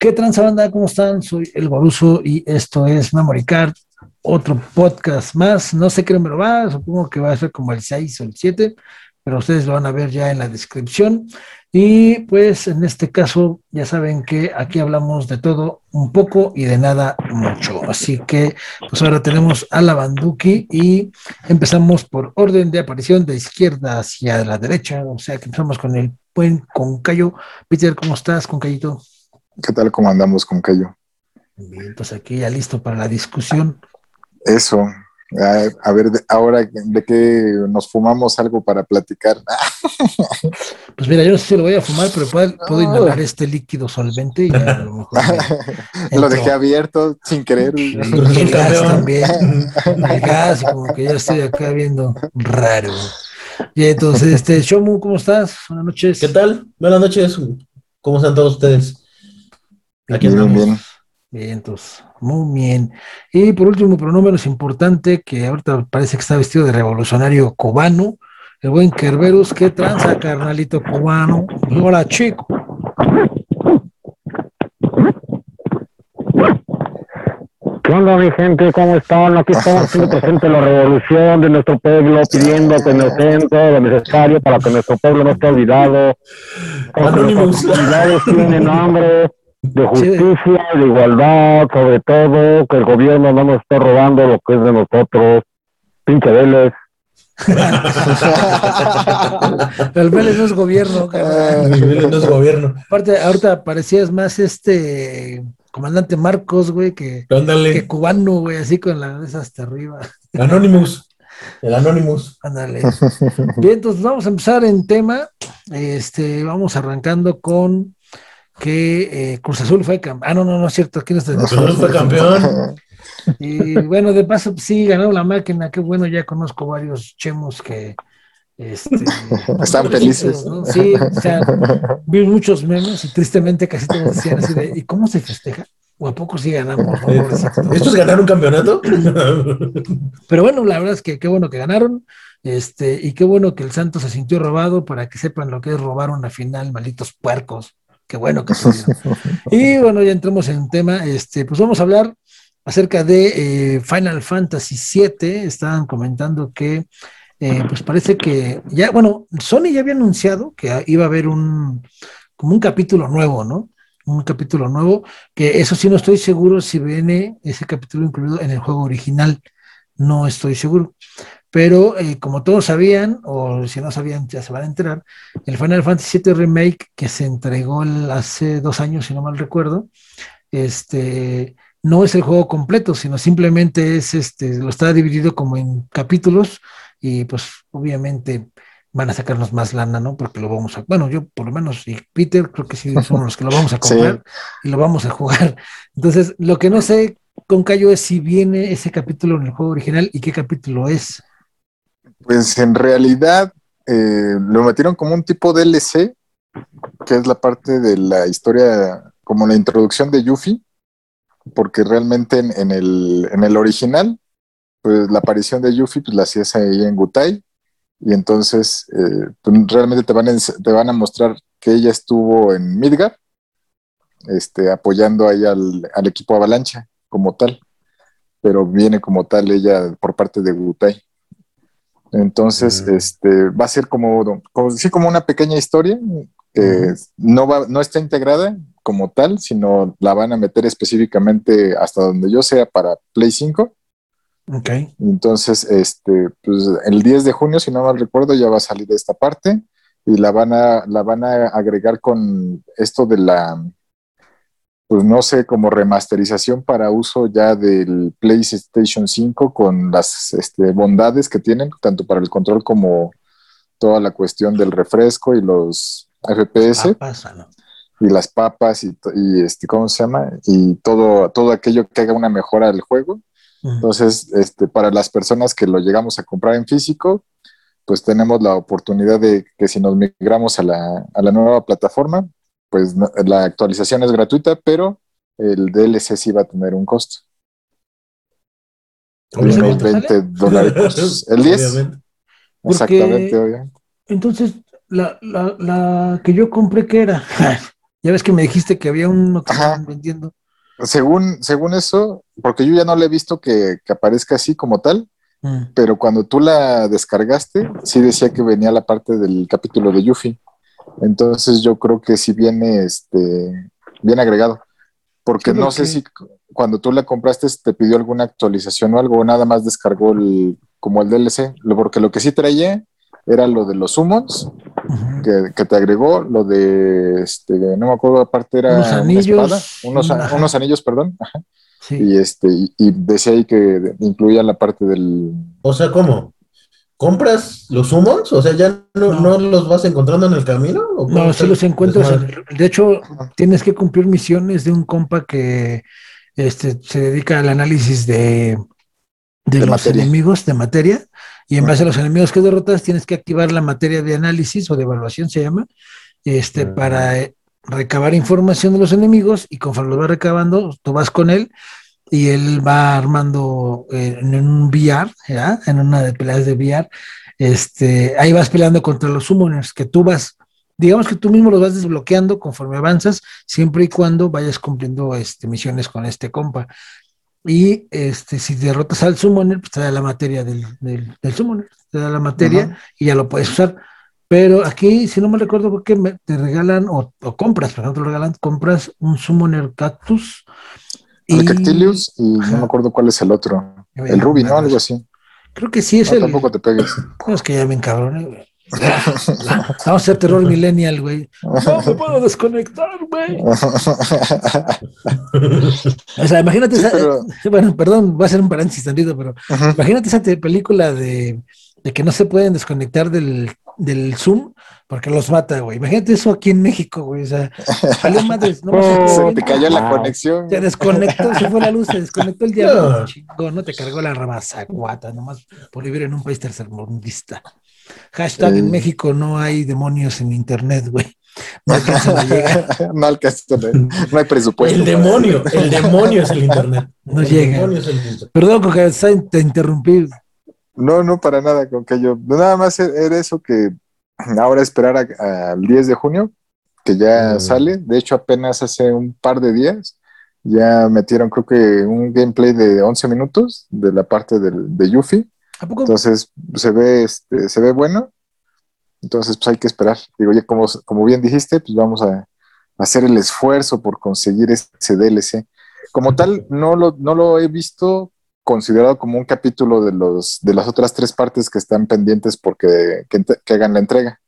¿Qué transa banda? ¿Cómo están? Soy El Boruso y esto es Memory Card, otro podcast más. No sé qué número va, supongo que va a ser como el 6 o el 7, pero ustedes lo van a ver ya en la descripción. Y pues en este caso ya saben que aquí hablamos de todo un poco y de nada mucho. Así que pues ahora tenemos a la Banduki y empezamos por orden de aparición de izquierda hacia la derecha. O sea que empezamos con el buen Concayo. Peter, ¿cómo estás, Concayito? ¿Qué tal? ¿Cómo andamos, Concayo? Bien, pues aquí ya listo para la discusión. Eso, a, ver, ahora de qué nos fumamos algo para platicar. Pues mira, yo no sé si lo voy a fumar, pero puedo, inhalar este líquido solvente y a lo mejor. lo dejé abierto sin querer. el gas también. El gas, como que ya estoy acá viendo raro. Y entonces, este, Shomu, ¿cómo estás? Buenas noches. ¿Qué tal? Buenas noches. ¿Cómo están todos ustedes? Aquí estamos. Bien. bien, entonces. Muy bien. Y por último, pero no menos importante, que ahorita parece que está vestido de revolucionario cubano, el buen Kerberus, ¿qué tranza, carnalito cubano? Hola, chico. ¿Qué onda, mi gente? ¿Cómo están? Aquí estamos haciendo presente la revolución de nuestro pueblo, pidiendo que nos den todo lo necesario para que nuestro pueblo no esté olvidado. Porque las comunidades tienen hambre de justicia, de igualdad, sobre todo, que el gobierno no nos esté robando lo que es de nosotros. Pinche Vélez. el Vélez no es gobierno, El Vélez no es gobierno. Aparte, ahorita parecías más este comandante Marcos, güey, que, que cubano, güey, así con la cabeza hasta arriba. Anonymous. El Anonymous. Ándale. Bien, entonces vamos a empezar en tema. Este, vamos arrancando con que eh, Cruz Azul fue campeón. Ah, no, no, no es cierto. Cruz Azul fue campeón. Y bueno, de paso, sí, ganó la máquina. Qué bueno, ya conozco varios chemos que. Este, Están felices. Sí, o sea, vi muchos memes y tristemente casi todos decían así de: ¿y cómo se festeja? ¿O a poco sí ganamos? ¿Estos ganaron un campeonato? Pero bueno, la verdad es que qué bueno que ganaron. Este, y qué bueno que el Santos se sintió robado para que sepan lo que es robar una final, malitos puercos. Qué bueno que Y bueno, ya entramos en un tema. Este, pues vamos a hablar acerca de eh, Final Fantasy VII. Estaban comentando que, eh, pues parece que ya, bueno, Sony ya había anunciado que iba a haber un, como un capítulo nuevo, ¿no? Un capítulo nuevo, que eso sí no estoy seguro si viene ese capítulo incluido en el juego original. No estoy seguro. Pero eh, como todos sabían, o si no sabían, ya se van a enterar, el Final Fantasy VII Remake que se entregó hace dos años, si no mal recuerdo, este, no es el juego completo, sino simplemente es este, lo está dividido como en capítulos y pues obviamente van a sacarnos más lana, ¿no? Porque lo vamos a, bueno, yo por lo menos y Peter creo que sí somos los que lo vamos a comprar y lo vamos a jugar. Entonces, lo que no sé con Cayo es si viene ese capítulo en el juego original y qué capítulo es. Pues en realidad eh, lo metieron como un tipo DLC, que es la parte de la historia, como la introducción de Yuffie, porque realmente en, el, original, pues la aparición de Yuffie pues la hacías ahí en Gutai, y entonces eh, pues, realmente te van, a, te van a mostrar que ella estuvo en Midgar, este, apoyando ahí al, al equipo Avalancha como tal, pero viene como tal ella por parte de Gutai. Entonces, este, va a ser como, como, sí, como una pequeña historia que no, va, no está integrada como tal, sino la van a meter específicamente hasta donde yo sea para Play 5. Ok. Entonces, este, pues el 10 de junio, si no mal recuerdo, ya va a salir esta parte y la van a, la van a agregar con esto de la, pues no sé, como remasterización para uso ya del PlayStation 5 con las este, bondades que tienen, tanto para el control como toda la cuestión del refresco y los FPS. Y las papas y, este, ¿cómo se llama? Y todo, todo aquello que haga una mejora al juego. Entonces, este, para las personas que lo llegamos a comprar en físico, pues tenemos la oportunidad de que si nos migramos a la, a la nueva plataforma, pues la actualización es gratuita, pero el DLC sí va a tener un costo. Unos 20 dólares. El 10. Exactamente, obviamente. Entonces, la, la, la, que yo compré, ¿qué era? Ya ves que me dijiste que había uno que estaban vendiendo. Según, según eso, porque yo ya no le he visto que, que aparezca así como tal, Mm. pero cuando tú la descargaste, sí decía que venía la parte del capítulo de Yuffie. Entonces yo creo que sí viene este bien agregado. Porque Sí, no sé si cu- cuando tú la compraste te pidió alguna actualización o algo, o nada más descargó el, como el DLC. Lo- Porque lo que sí traía era lo de los summons que, que te agregó, lo de este, no me acuerdo, aparte era Unos una anillos, espada, unos, anillos, perdón. ajá. Sí. Y este, y, y decía ahí que incluía la parte del O sea, ¿cómo? ¿Compras los summons? O sea, ¿ya no, No. no los vas encontrando en el camino? ¿O No, sí los encuentras. en de hecho, tienes que cumplir misiones de un compa que este, se dedica al análisis de, de, De los materia. enemigos de materia. Y en base a los enemigos que derrotas, tienes que activar la materia de análisis o de evaluación, se llama, este, Ujú. para recabar información de los enemigos. Y conforme lo vas recabando, tú vas con él y él va armando eh, en un VR, ¿ya? en una de peleas de VR, este, ahí vas peleando contra los summoners, que tú vas, digamos que tú mismo los vas desbloqueando conforme avanzas, siempre y cuando vayas cumpliendo este, misiones con este compa. Y este, si derrotas al summoner, pues te da la materia del, del, del summoner, te da la materia Ajá. y ya lo puedes usar. Pero aquí, si no me recuerdo, porque me, te regalan o, o compras, por ejemplo, regalan, compras un summoner cactus. El Cactilius y Ajá. no me acuerdo cuál es el otro. El Ruby, ¿no? Algo así. Creo que sí es No, el. tampoco te pegues. Es que ya me encabroné, güey. Vamos a hacer terror millennial, güey. No me puedo desconectar, güey. O sea, imagínate Sí, esa. pero- Bueno, perdón, voy a hacer un paréntesis tantito, pero imagínate esa película de, de que no se pueden desconectar del, del Zoom porque los mata, güey. Imagínate eso aquí en México, güey. O sea, salió madres, no Oh, se, te cayó la Wow. conexión. se desconectó, se fue la luz, se desconectó el diablo, No. no te cargó la ramazacuata, nomás por vivir en un país tercermundista. Hashtag en. México no hay demonios en internet, güey. No alcanzan a llegar, no alcanza, no, no hay presupuesto. el demonio, el demonio es el internet. no el llega. demonio es el internet. Perdón, Coca, te interrumpí. No, no, para nada, con que yo. Nada más e-, era eso que ahora esperar al 10 de junio, que ya Mm. sale. De hecho, apenas hace un par de días ya metieron, creo que un gameplay de 11 minutos de la parte del, de Yuffie. ¿A poco? Entonces se ve, este, se ve bueno. Entonces, pues hay que esperar. Digo, ya como, como bien dijiste, pues vamos a hacer el esfuerzo por conseguir ese DLC. Como tal, no lo, no lo he visto considerado como un capítulo de, los, de las otras tres partes que están pendientes porque que, hagan la entrega,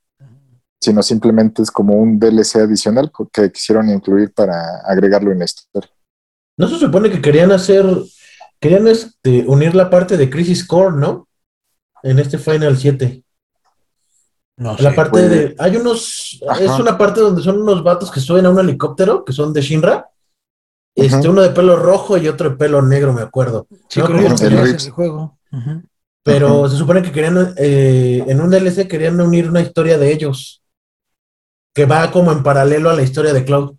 sino simplemente es como un DLC adicional que quisieron incluir para agregarlo en la historia. No se supone que querían hacer, querían este, unir la parte de Crisis Core, ¿no? En este Final 7. No La sé. parte puede. de. Hay unos. Ajá. Es una parte donde son unos vatos que suben a un helicóptero, que son de Shinra. Este, uno de pelo rojo y otro de pelo negro, me acuerdo. Sí, No, el Rips. el juego. Pero se supone que querían, eh, en un DLC querían unir una historia de ellos. Que va como en paralelo a la historia de Cloud.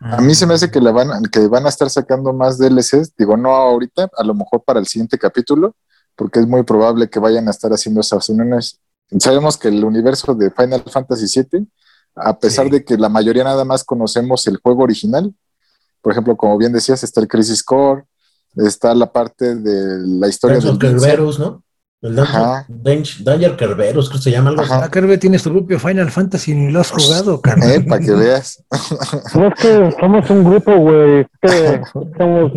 A mí se me hace que, la van, que van a estar sacando más DLCs, digo, no ahorita, a lo mejor para el siguiente capítulo, porque es muy probable que vayan a estar haciendo esas uniones. Sabemos que el universo de Final Fantasy VII, a pesar Sí. de que la mayoría nada más conocemos el juego original, por ejemplo, como bien decías, está el Crisis Core, está la parte de la historia Dungeon del Kerberos, ¿no? El Ajá. Dungeon, Dang- Danger Kerberos, creo que se llama algo así. Ajá. Ah, Kerbe, tienes tu propio Final Fantasy ni lo has jugado, carnal. Eh, para que veas. No es que somos un grupo, güey. Es que somos.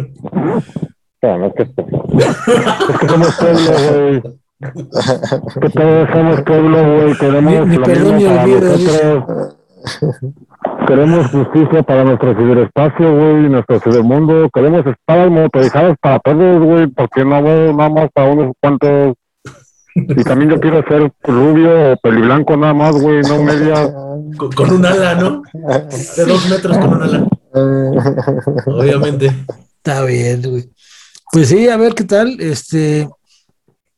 No, no es que, es que somos pueblo, güey. Es que todos somos pueblo, güey. Queremos Ni- ni lo mismo para nosotros. Queremos justicia para nuestro ciberespacio, güey, nuestro cibermundo. Queremos espadas motorizadas para todos, güey, porque no, güey, nada más para unos cuantos. Y también yo quiero ser rubio o peliblanco nada más, güey, no media. Con, con un ala, ¿no? De dos metros con un ala. Obviamente. Está bien, güey. Pues sí, a ver qué tal. Este,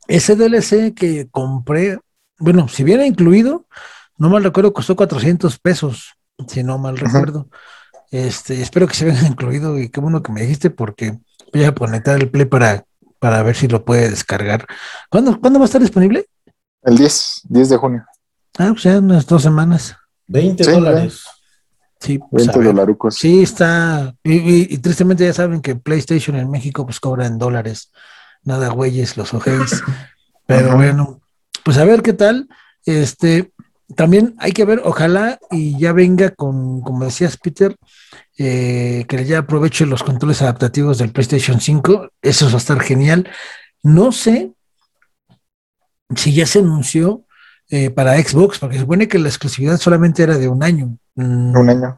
ese DLC que compré, bueno, si viene incluido, no mal recuerdo, costó 400 pesos, si no mal recuerdo. Este, espero que se venga incluido y qué bueno que me dijiste porque voy a conectar el Play para, para ver si lo puede descargar. ¿Cuándo, ¿cuándo va a estar disponible? El 10, 10 de junio. Ah, pues ya unas dos semanas. 20 Sí, dólares. Sí, pues, 20 a ver. dolarucos. Sí, está. Y, y- y tristemente ya saben que PlayStation en México pues cobra en dólares. Nada, güeyes, los ojéis. Pero bueno, pues a ver qué tal. Este, también hay que ver, ojalá y ya venga con, como decías, Peter, eh, que ya aproveche los controles adaptativos del PlayStation 5. Eso va a estar genial. No sé si ya se anunció eh, para Xbox, porque se supone que la exclusividad solamente era de un año. Mm, Un año.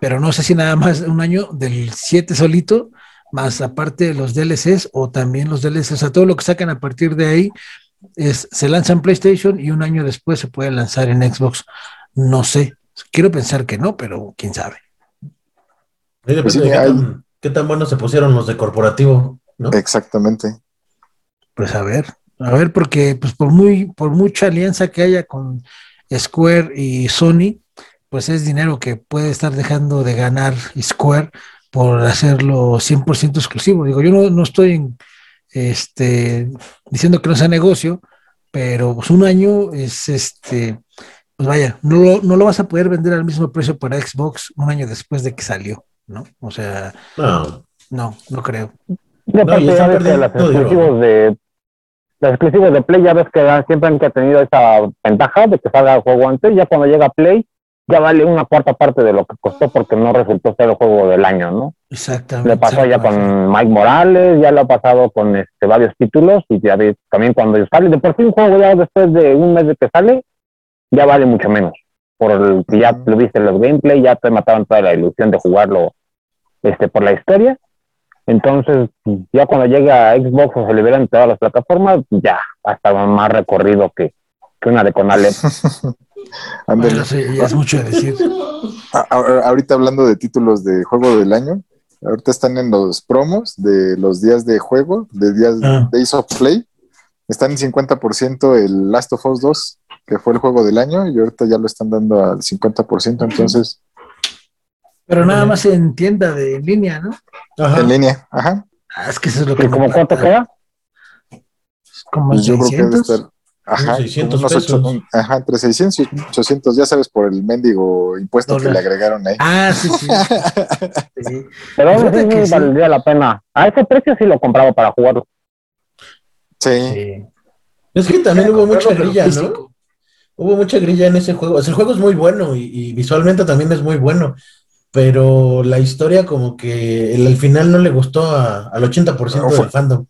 pero no sé si nada más un año del 7 solito, más aparte los DLCs o también los DLCs, o sea, todo lo que sacan a partir de ahí es, se lanza en PlayStation y un año después se puede lanzar en Xbox. No sé, quiero pensar que no, pero quién sabe. Ahí depende Pues sí, de qué hay- tan, qué tan buenos se pusieron los de corporativo, ¿no? Exactamente. Pues a ver, a ver, porque pues por muy, por mucha alianza que haya con Square y Sony, pues es dinero que puede estar dejando de ganar Square por hacerlo 100% exclusivo. Digo, yo no, no estoy en, este, diciendo que no sea negocio, pero pues un año es este, pues vaya, no lo, no lo vas a poder vender al mismo precio para Xbox un año después de que salió, ¿no? O sea, No, no, no creo. Y aparte, y ya ves que las exclusivos de los exclusivos de Play ya ves que dan- siempre han tenido esa ventaja de que salga el juego antes, ya cuando llega Play ya vale una cuarta parte de lo que costó porque no resultó ser el juego del año, ¿no? Exactamente. Le pasó ya con Mike Morales, ya lo ha pasado con este, varios títulos y ya ves, también cuando sale, de por sí un juego ya después de un mes de que sale, ya vale mucho menos. Por el que ya lo viste en los gameplay, ya te mataron toda la ilusión de jugarlo este, por la historia. Entonces, ya cuando llegue a Xbox o se liberan todas las plataformas, ya va a estar más recorrido que, que una de. Bueno, sí, ya es mucho de decir. A- a- ahorita hablando de títulos de juego del año, ahorita están en los promos de los días de juego, de días Ah. Days of Play. Están en 50% el Last of Us 2, que fue el juego del año, y ahorita ya lo están dando al 50%, entonces Pero nada más en tienda de línea, ¿no? Ajá. en línea. Ajá. Ah, es que eso es lo que ¿Y como me cuánto queda? Como Pues yo creo que debe 600. estar. Ajá, 600 unos ocho- pesos. ajá, entre 600 y 800, ya sabes, por el mendigo impuesto que le agregaron ahí. Ah, sí, sí. sí. Pero que sí valdría la pena. A ese precio sí lo compraba para jugarlo. Sí, Sí. Es que también hubo mucha grilla, ¿no? Hubo mucha grilla en ese juego. O sea, el juego es muy bueno y, y visualmente también es muy bueno, pero la historia como que el, al final no le gustó a- al 80% No, fue- del fandom.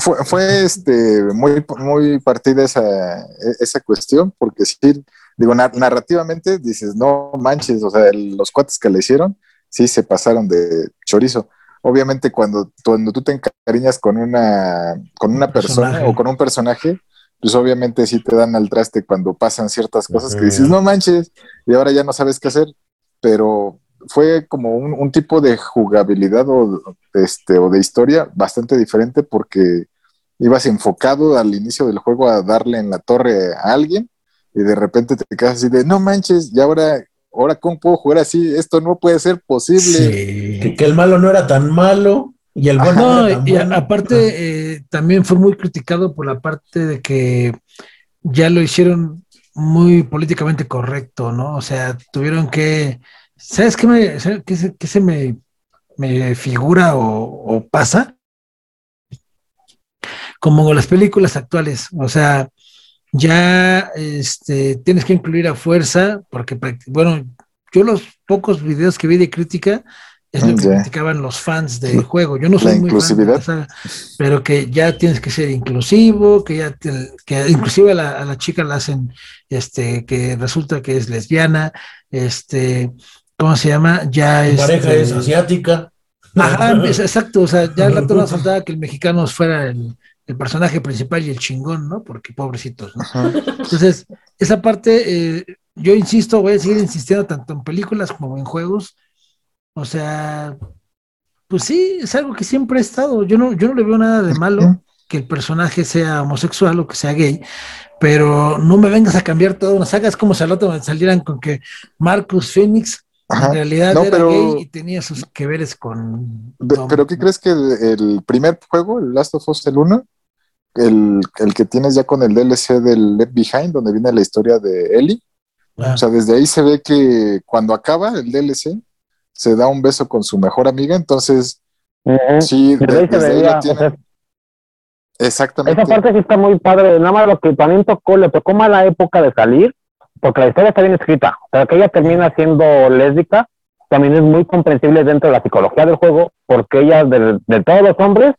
fue, fue este muy, muy partida esa, esa cuestión, porque sí, digo, na- narrativamente dices, no manches, o sea, el- los cuates que le hicieron, sí se pasaron de chorizo. Obviamente cuando, cuando tú te encariñas con una, con una persona Personaje. o con un personaje, pues obviamente sí te dan al traste cuando pasan ciertas cosas que Ujú. dices, no manches, y ahora ya no sabes qué hacer, pero fue como un, un tipo de jugabilidad o, este, o de historia bastante diferente porque ibas enfocado al inicio del juego a darle en la torre a alguien y de repente te quedas así de, no manches, y ahora, ahora cómo puedo jugar así, esto no puede ser posible. Sí. Que, que el malo no era tan malo y el bueno No, no era tan y bueno. aparte eh, también fue muy criticado por la parte de que ya lo hicieron muy políticamente correcto, ¿no? O sea, tuvieron que, ¿sabes qué, me, sabes qué se, qué se me, me figura o, o pasa? Como las películas actuales, o sea, ya este, tienes que incluir a fuerza, porque, bueno, yo los pocos videos que vi de crítica es lo que ya. criticaban los fans del juego. Yo no soy La muy fan de inclusividad. saga, pero que ya tienes que ser inclusivo, que ya te- que inclusive a la, a la chica la hacen, este, que resulta que es lesbiana, este, ¿cómo se llama? Ya Tu pareja es asiática. Ajá, es- exacto, o sea, ya el rato no faltaba que el mexicano fuera el, el personaje principal y el chingón, ¿no? Porque pobrecitos, ¿no? Ajá. Entonces, esa parte, eh, yo insisto, voy a seguir insistiendo tanto en películas como en juegos. O sea, pues sí, es algo que siempre ha estado. Yo no, yo no le veo nada de malo que el personaje sea homosexual o que sea gay, pero no me vengas a cambiar toda una saga. Es como si al otro me salieran con que Marcus Phoenix Ajá. en realidad No, era pero- gay y tenía sus que veres con. No, ¿Pero qué crees que el, el primer juego, el Last of Us el 1, el, el que tienes ya con el DLC del Left Behind, donde viene la historia de Ellie, O sea, desde ahí se ve que cuando acaba el DLC, se da un beso con su mejor amiga, entonces Ujú. sí, Desde de- desde ahí veía, lo o tienen. sea, Exactamente. Esa parte sí está muy padre, nada más lo que también tocó, le tocó mala época de salir, porque la historia está bien escrita, o sea, que ella termina siendo lésbica, también es muy comprensible dentro de la psicología del juego, porque ella, de, de todos los hombres,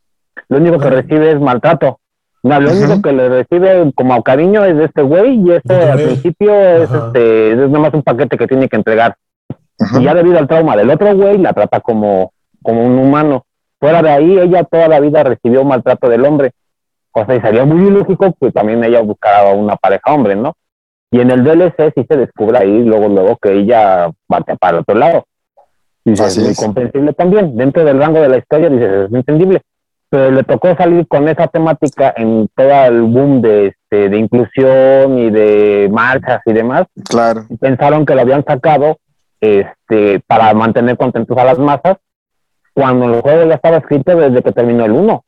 lo único que recibe es maltrato. No, lo único que le recibe como cariño es de este güey, y Este al principio es, Ajá. este, es nada más un paquete que tiene que entregar. Y ya debido al trauma del otro güey, la trata como, como un humano. Fuera de ahí, ella toda la vida recibió maltrato del hombre. O sea, y sería muy ilógico que también ella buscara una pareja hombre, ¿no? Y en el DLC sí se descubre ahí, luego, luego que ella va para el otro lado. Y es muy comprensible también. Dentro del rango de la historia, dices, es entendible. Pero le tocó salir con esa temática en todo el boom de, este, de inclusión y de marchas y demás Claro, pensaron que lo habían sacado este, para mantener contentos a las masas, cuando el juego ya estaba escrito desde que terminó el 1.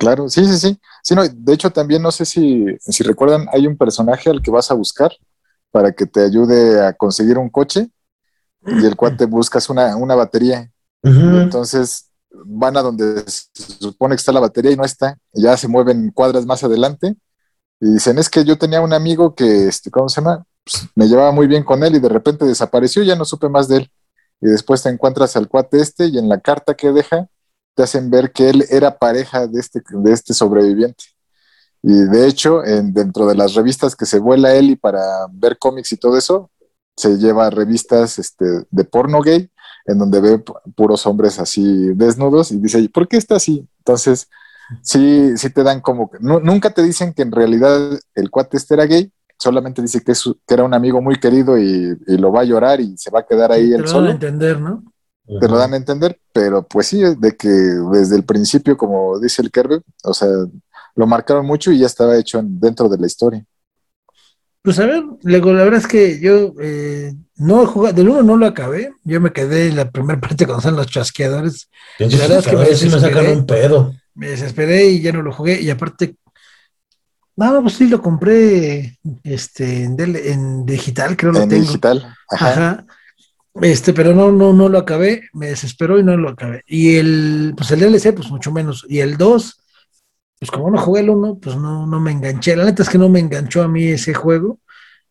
Claro, sí, sí, sí. Sí, no, de hecho también no sé si, si recuerdan, hay un personaje al que vas a buscar para que te ayude a conseguir un coche y el cual te buscas una, una batería. Entonces van a donde se supone que está la batería y no está. Y ya se mueven cuadras más adelante y dicen, es que yo tenía un amigo que, este, ¿cómo se llama? Pues, me llevaba muy bien con él y de repente desapareció, ya no supe más de él. Y después te encuentras al cuate este y en la carta que deja te hacen ver que él era pareja de este, de este sobreviviente. Y de hecho, en, dentro de las revistas que se vuela él y para ver cómics y todo eso, se lleva revistas este, de porno gay en donde ve pu- puros hombres así desnudos y dice, ¿por qué está así? Entonces, sí, sí te dan como nu- nunca te dicen que en realidad el cuate este era gay, solamente dice que, es que era un amigo muy querido y, y lo va a llorar y se va a quedar ahí él solo. entender, ¿no? Te lo dan a entender, pero pues sí, de que desde el principio, como dice el Kerber, o sea, lo marcaron mucho y ya estaba hecho en- dentro de la historia. Pues a ver, luego la verdad es que yo eh, no he jugado, del uno no lo acabé, yo me quedé en la primera parte cuando son los chasqueadores, La verdad es que me sacan desesperé. un pedo. me desesperé y ya no lo jugué, y aparte, no, pues sí lo compré este, en, del- en digital, creo lo en tengo. digital. Ajá. Ajá. Este, pero no, no, no lo acabé, me desesperó y no lo acabé. Y el, pues el DLC, pues mucho menos. Y el 2, pues como no jugué el 1, pues no, no me enganché. La neta es que no me enganchó a mí ese juego.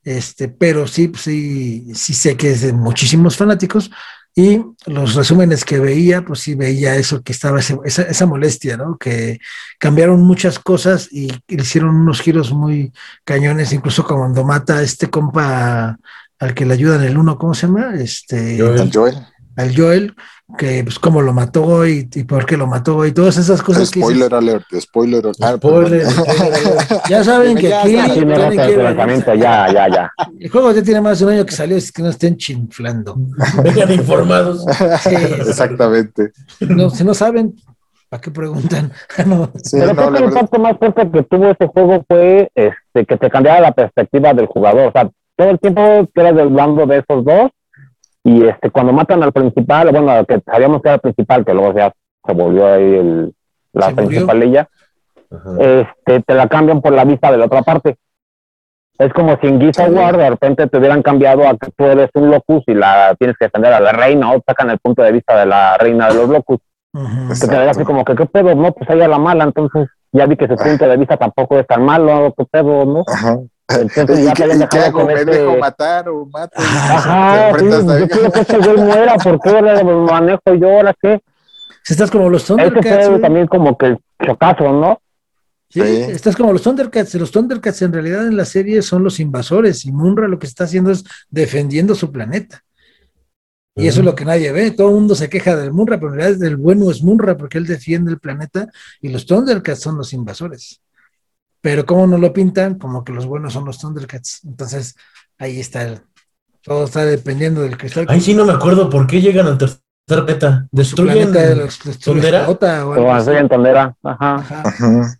Este, pero sí, pues sí, sí sé que es de muchísimos fanáticos. Y los resúmenes que veía, pues sí veía eso, que estaba esa, esa molestia, ¿no? Que cambiaron muchas cosas y hicieron unos giros muy cañones, incluso cuando mata a este compa al que le ayuda en el uno, ¿cómo se llama? Este, Joel. El Joel. al Joel, que pues cómo lo mató y, y por qué lo mató y todas esas cosas que Spoiler alert, spoiler alert. Ah, Spoiler, spoiler alert. ya saben que aquí ya, rato que ver- ya, ya, ya. el juego ya tiene más de un año que salió, es que no estén chinflando. Vengan informados. Sí, Exactamente. no, si no saben, ¿para qué preguntan? No. Sí, Pero no, creo que la el impacto más fuerte que tuvo ese juego fue este, que te cambiara la perspectiva del jugador. O sea, todo el tiempo que eras del bando de esos dos, y este, cuando matan al principal, bueno, que sabíamos que era el principal, que luego ya se volvió ahí el, la principalilla, Ajá. este, te la cambian por la vista de la otra parte. Es como si en Sí. War de repente te hubieran cambiado a que tú eres un locus y la tienes que defender a la reina, o sacan el punto de vista de la reina de los locus. Te quedas así como que, ¿qué pedo? No, pues ella la mala, entonces ya vi que su punto de vista tampoco es tan malo, ¿qué pedo? ¿no? Ajá. Entonces ¿Y ya te habían qué con ¿Me ese... dejo matar o mato? Ajá, sí, yo quiero que este güey muera, ¿por qué manejo yo? ¿Ahora qué? Si estás como los Thundercats, fue güey. también como que el chocazo, ¿no? Sí, Sí. estás como los Thundercats. Los Thundercats en realidad en la serie son los invasores y Munra lo que está haciendo es defendiendo su planeta. Y eso es lo que nadie ve. Todo el mundo se queja del Munra, pero en realidad el bueno es Munra porque él defiende el planeta y los Thundercats son los invasores. Pero como no lo pintan, como que los buenos son los Thundercats. Entonces ahí está el. Todo está dependiendo del cristal. Ay, sí, no me acuerdo por qué llegan al tercer beta. su Destruyen. planeta los, ¿Tondera? o algo Como así. así en tondera. Ajá. Ajá. Ajá.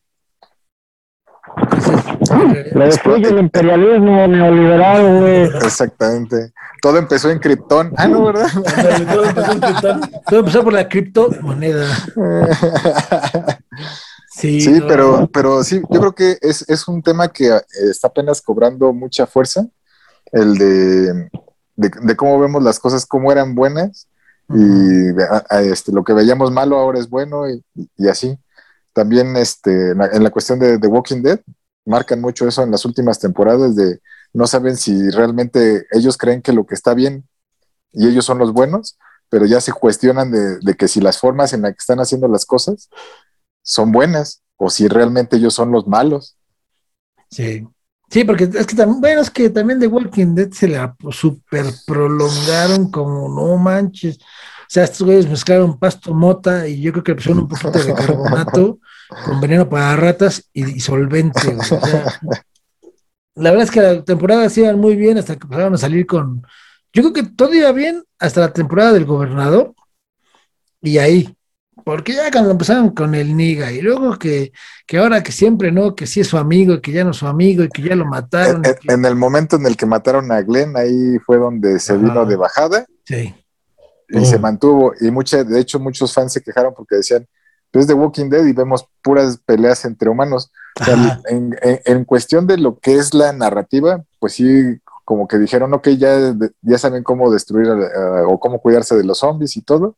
Entonces, Le destruye el imperialismo neoliberal, güey. Exactamente. Todo empezó en Krypton. Ah, no, ¿verdad? Todo empezó en Krypton. Todo empezó por la criptomoneda. Sí, Sí, no. pero, pero sí, yo creo que es, es un tema que eh, está apenas cobrando mucha fuerza, el de, de, cómo vemos las cosas, cómo eran buenas y este, lo que veíamos malo ahora es bueno y, así. También este, en la cuestión de The Walking Dead, marcan mucho eso en las últimas temporadas de no saben si realmente ellos creen que lo que está bien y ellos son los buenos, pero ya se cuestionan de, que si las formas en las que están haciendo las cosas son buenas o si realmente ellos son los malos. Sí. Sí, porque es que también, bueno, es que también The Walking Dead se la super prolongaron como no manches. O sea, estos güeyes mezclaron pasto mota y yo creo que pusieron un poquito de carbonato con veneno para ratas y, solvente. O sea, la verdad es que la temporada iban muy bien hasta que empezaron a salir con. Yo creo que todo iba bien hasta la temporada del gobernador y ahí. Porque ya cuando empezaron con el Niga y luego que, que ahora que siempre no, que sí es su amigo y que ya no es su amigo y que ya lo mataron. En, el momento en el que mataron a Glenn, ahí fue donde se vino de bajada. Sí. Y se mantuvo. Y mucha, de hecho, muchos fans se quejaron porque decían, pues de Walking Dead y vemos puras peleas entre humanos. en, cuestión de lo que es la narrativa, pues sí, como que dijeron, ok, ya, ya saben cómo destruir o cómo cuidarse de los zombies y todo,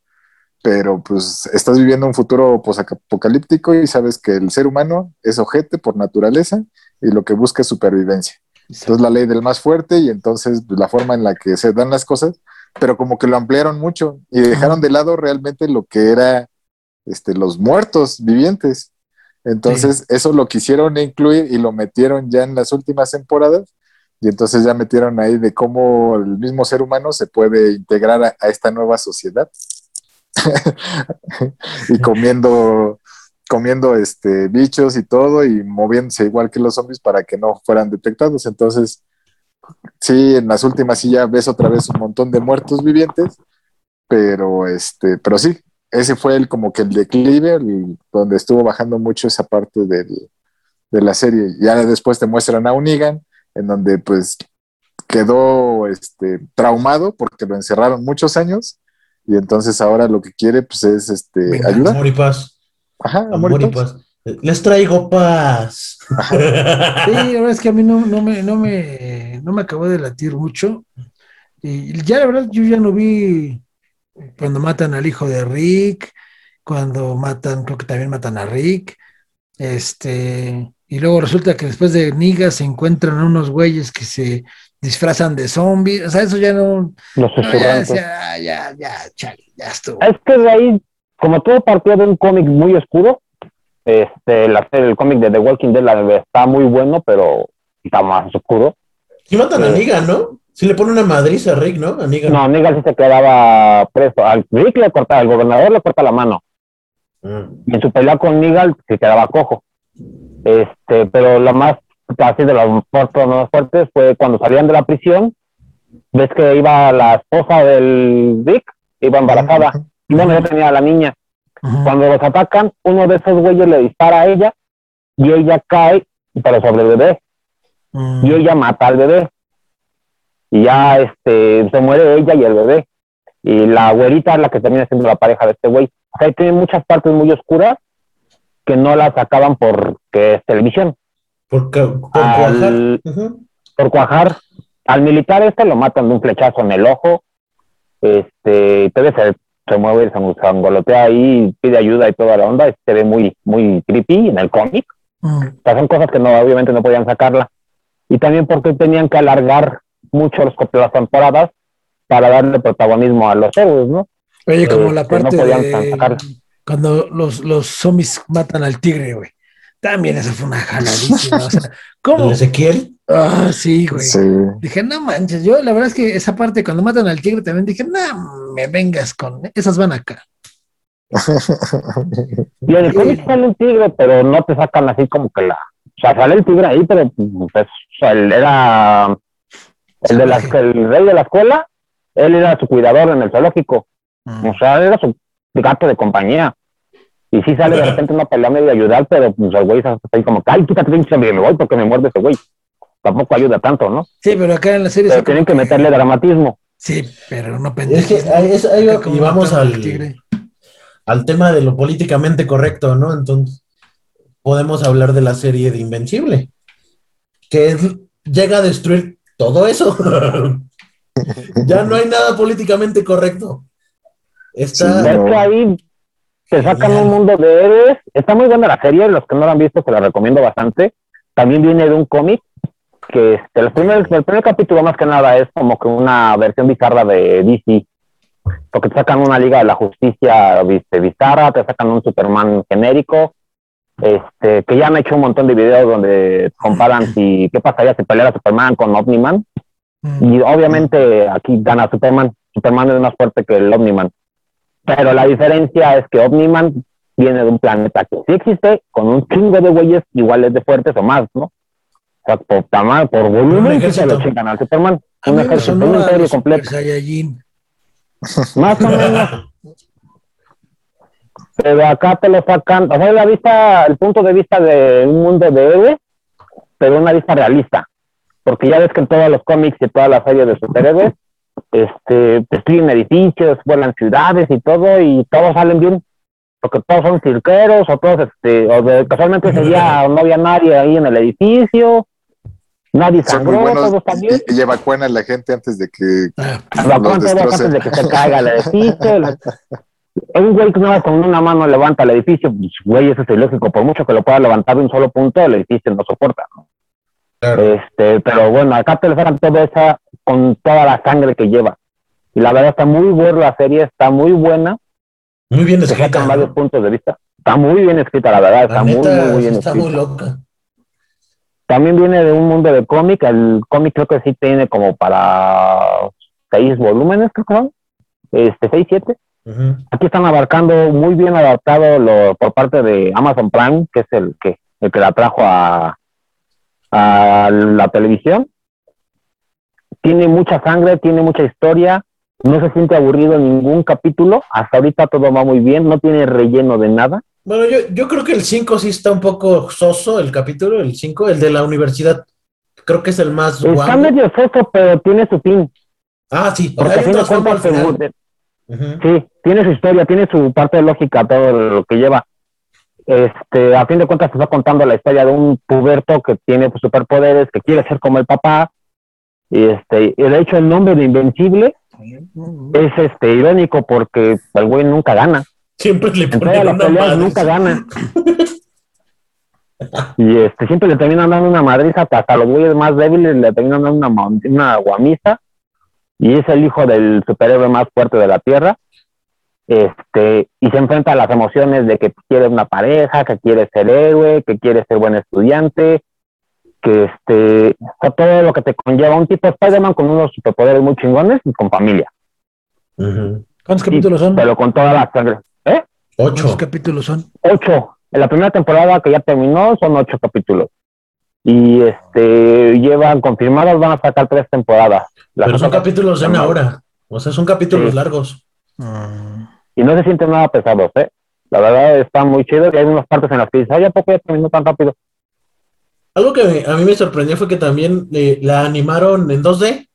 pero pues estás viviendo un futuro apocalíptico y sabes que el ser humano es ojete por naturaleza y lo que busca es supervivencia. Entonces la ley del más fuerte y entonces pues, la forma en la que se dan las cosas, pero como que lo ampliaron mucho y dejaron de lado realmente lo que era este, los muertos vivientes. Entonces, eso lo quisieron incluir y lo metieron ya en las últimas temporadas. Y entonces ya metieron ahí de cómo el mismo ser humano se puede integrar a, esta nueva sociedad. y comiendo, comiendo este, bichos y todo y moviéndose igual que los zombies para que no fueran detectados. Entonces, sí, en las últimas sí ya ves otra vez un montón de muertos vivientes, pero este, pero sí, ese fue el como que el declive, donde estuvo bajando mucho esa parte de la serie. Ya después te muestran a un en donde pues quedó este, traumado porque lo encerraron muchos años y entonces ahora lo que quiere pues es este, ayuda. Amor y paz. Ajá, amor, y paz. Les traigo paz. Sí, la verdad es que a mí no, no, me, no, me, no me acabó de latir mucho. Y ya la verdad yo ya no vi cuando matan al hijo de Rick, cuando matan, creo que también matan a Rick, este, y luego resulta que después de Niga se encuentran unos güeyes que se disfrazan de zombies, o sea, eso ya no... Los ya, ya, ya, ya, ya estuvo. Es que de ahí, como todo partió de un cómic muy oscuro, este, la, el cómic de The Walking Dead la, está muy bueno, pero está más oscuro. Y matan a eh, Niga, ¿no? Sí le pone una madriza a Rick, ¿no? A Negan. No, Negan sí se quedaba preso. Al Rick le corta, al gobernador le corta la mano. Mm. Y en su pelea con Negan se quedaba cojo. Este, pero lo más casi de los más fuertes fue cuando salían de la prisión. Ves que iba la esposa del Rick, iba embarazada. Y bueno, ya tenía a la niña. Cuando los atacan, uno de esos güeyes le dispara a ella y ella cae, pero sobre el bebé. Mm. Y ella mata al bebé y ya este, se muere ella y el bebé. Y la güerita es la que termina siendo la pareja de este güey. O sea, tiene muchas partes muy oscuras que no las sacaban porque es televisión. Por, por cuajar. Por cuajar. Al militar este lo matan de un flechazo en el ojo. Este, entonces se, se mueve, se angolotea ahí, pide ayuda y toda la onda. Se ve muy, muy creepy en el cómic. Mm. O sea, son cosas que no, obviamente no podían sacarla. Y también porque tenían que alargar mucho los, las temporadas para darle protagonismo a los héroes, ¿no? Oye, como la parte de cuando los, los zombies matan al tigre, güey. También eso fue una jaladísima. o sea, ¿Cómo? Ezequiel? Ah, sí, güey. Dije, no manches. Yo, la verdad es que esa parte, cuando matan al tigre, también dije, no me vengas con. Esas van acá. y en el cómic sale un tigre, pero no te sacan así como que la. O sea, sale el tigre ahí, pero pues, o sea, era el, de la, el rey de la escuela, él era su cuidador en el zoológico. Mm. O sea, era su gato de compañía. Y sí sale de repente una pelea medio ayudar, pero pues el güey está ahí como, ay, quítate pinche me voy porque me muerde ese güey. Tampoco ayuda tanto, ¿no? Sí, pero acá en la serie... Pero tienen que meterle dramatismo. Sí, pero no pendejo. Es que y vamos al, al tema de lo políticamente correcto, ¿no? Entonces, podemos hablar de la serie de Invencible, que llega a destruir todo eso. ya no hay nada políticamente correcto. Está... Sí, es que ahí te sacan un mundo de héroes. Está muy buena la serie, los que no la han visto se la recomiendo bastante. También viene de un cómic que este, el, primer, el primer capítulo más que nada es como que una versión bizarra de DC. Porque te sacan una Liga de la Justicia viste, bizarra, te sacan un Superman genérico, este, que ya han hecho un montón de videos donde comparan si qué pasaría si peleara Superman con Omniman. Y obviamente aquí gana Superman. Superman es más fuerte que el Omniman. Pero la diferencia es que Omniman viene de un planeta que sí existe, con un chingo de güeyes iguales de fuertes o más, ¿no? O sea, por tamaño, por volumen, se lo chingan al Superman. A Un ejército, un imperio completo. Más o menos. Pero acá te lo sacan, o sea, la vista, el punto de vista de un mundo de héroes, pero una vista realista. Porque ya ves que en todos los cómics y todas las series de superhéroes, este, destruyen edificios, vuelan ciudades y todo, y todos salen bien. Porque todos son cirqueros, o todos, este, o de, casualmente ese día no había nadie ahí en el edificio, nadie sangró, buenos todo está bien. y, y evacúan a la gente antes de que Ah, Evacúan todos destrocen. antes de que se caiga el edificio. la- Un güey que nada con una mano levanta el edificio, pues, güey, eso es ilógico. Por mucho que lo pueda levantar de un solo punto, el edificio no soporta. ¿no? Claro. Este, pero bueno, acá te le sacan toda esa con toda la sangre que lleva. Y la verdad está muy buena la serie, está muy buena. Muy bien escrita. sacan ¿no? varios puntos de vista. Está muy bien escrita, la verdad, está muy, neta, muy, muy bien está escrita. muy loca. También viene de un mundo de cómic. El cómic creo que sí tiene como para seis volúmenes, creo que son. Este, seis, siete. Aquí están abarcando muy bien adaptado lo, por parte de Amazon Prime, que es el que, el que la trajo a, a la televisión. Tiene mucha sangre, tiene mucha historia, no se siente aburrido en ningún capítulo, hasta ahorita todo va muy bien, no tiene relleno de nada. Bueno, yo, yo creo que el 5 sí está un poco soso, el capítulo, el 5, el de la universidad. Creo que es el más Está guapo. medio soso, pero tiene su fin, Ah, sí, o porque sea, a hay fin un de trasfondo al final. se-. Sí, tiene su historia, tiene su parte de lógica, todo lo que lleva. Este, a fin de cuentas, te está contando la historia de un puberto que tiene pues, superpoderes, que quiere ser como el papá. Y este, de hecho, el nombre de Invencible es este irónico porque el güey nunca gana. Siempre le ponen una madre. nunca gana. Y este, siempre le terminan dando una madriza, hasta hasta los güeyes más débiles le terminan dando una, una guamisa. Y es el hijo del superhéroe más fuerte de la Tierra. Este, y se enfrenta a las emociones de que quiere una pareja, que quiere ser héroe, que quiere ser buen estudiante, que este, sea, todo lo que te conlleva un tipo de Spider-Man con unos superpoderes muy chingones y con familia. ¿Cuántos Sí, capítulos son? Pero con toda la sangre. ¿Eh? ¿Cuántos Ocho. capítulos son? ocho. En la primera temporada que ya terminó son ocho capítulos. Y este llevan confirmadas, van a sacar tres temporadas. Las Pero son capítulos de una hora. O sea, son capítulos Sí. largos. Mm. Y no se sienten nada pesados, ¿eh? La verdad está muy chido y hay unas partes en las que dices, ay, ¿a poco ya terminó tan rápido? Algo que me- a mí me sorprendió fue que también eh, la animaron en 2D.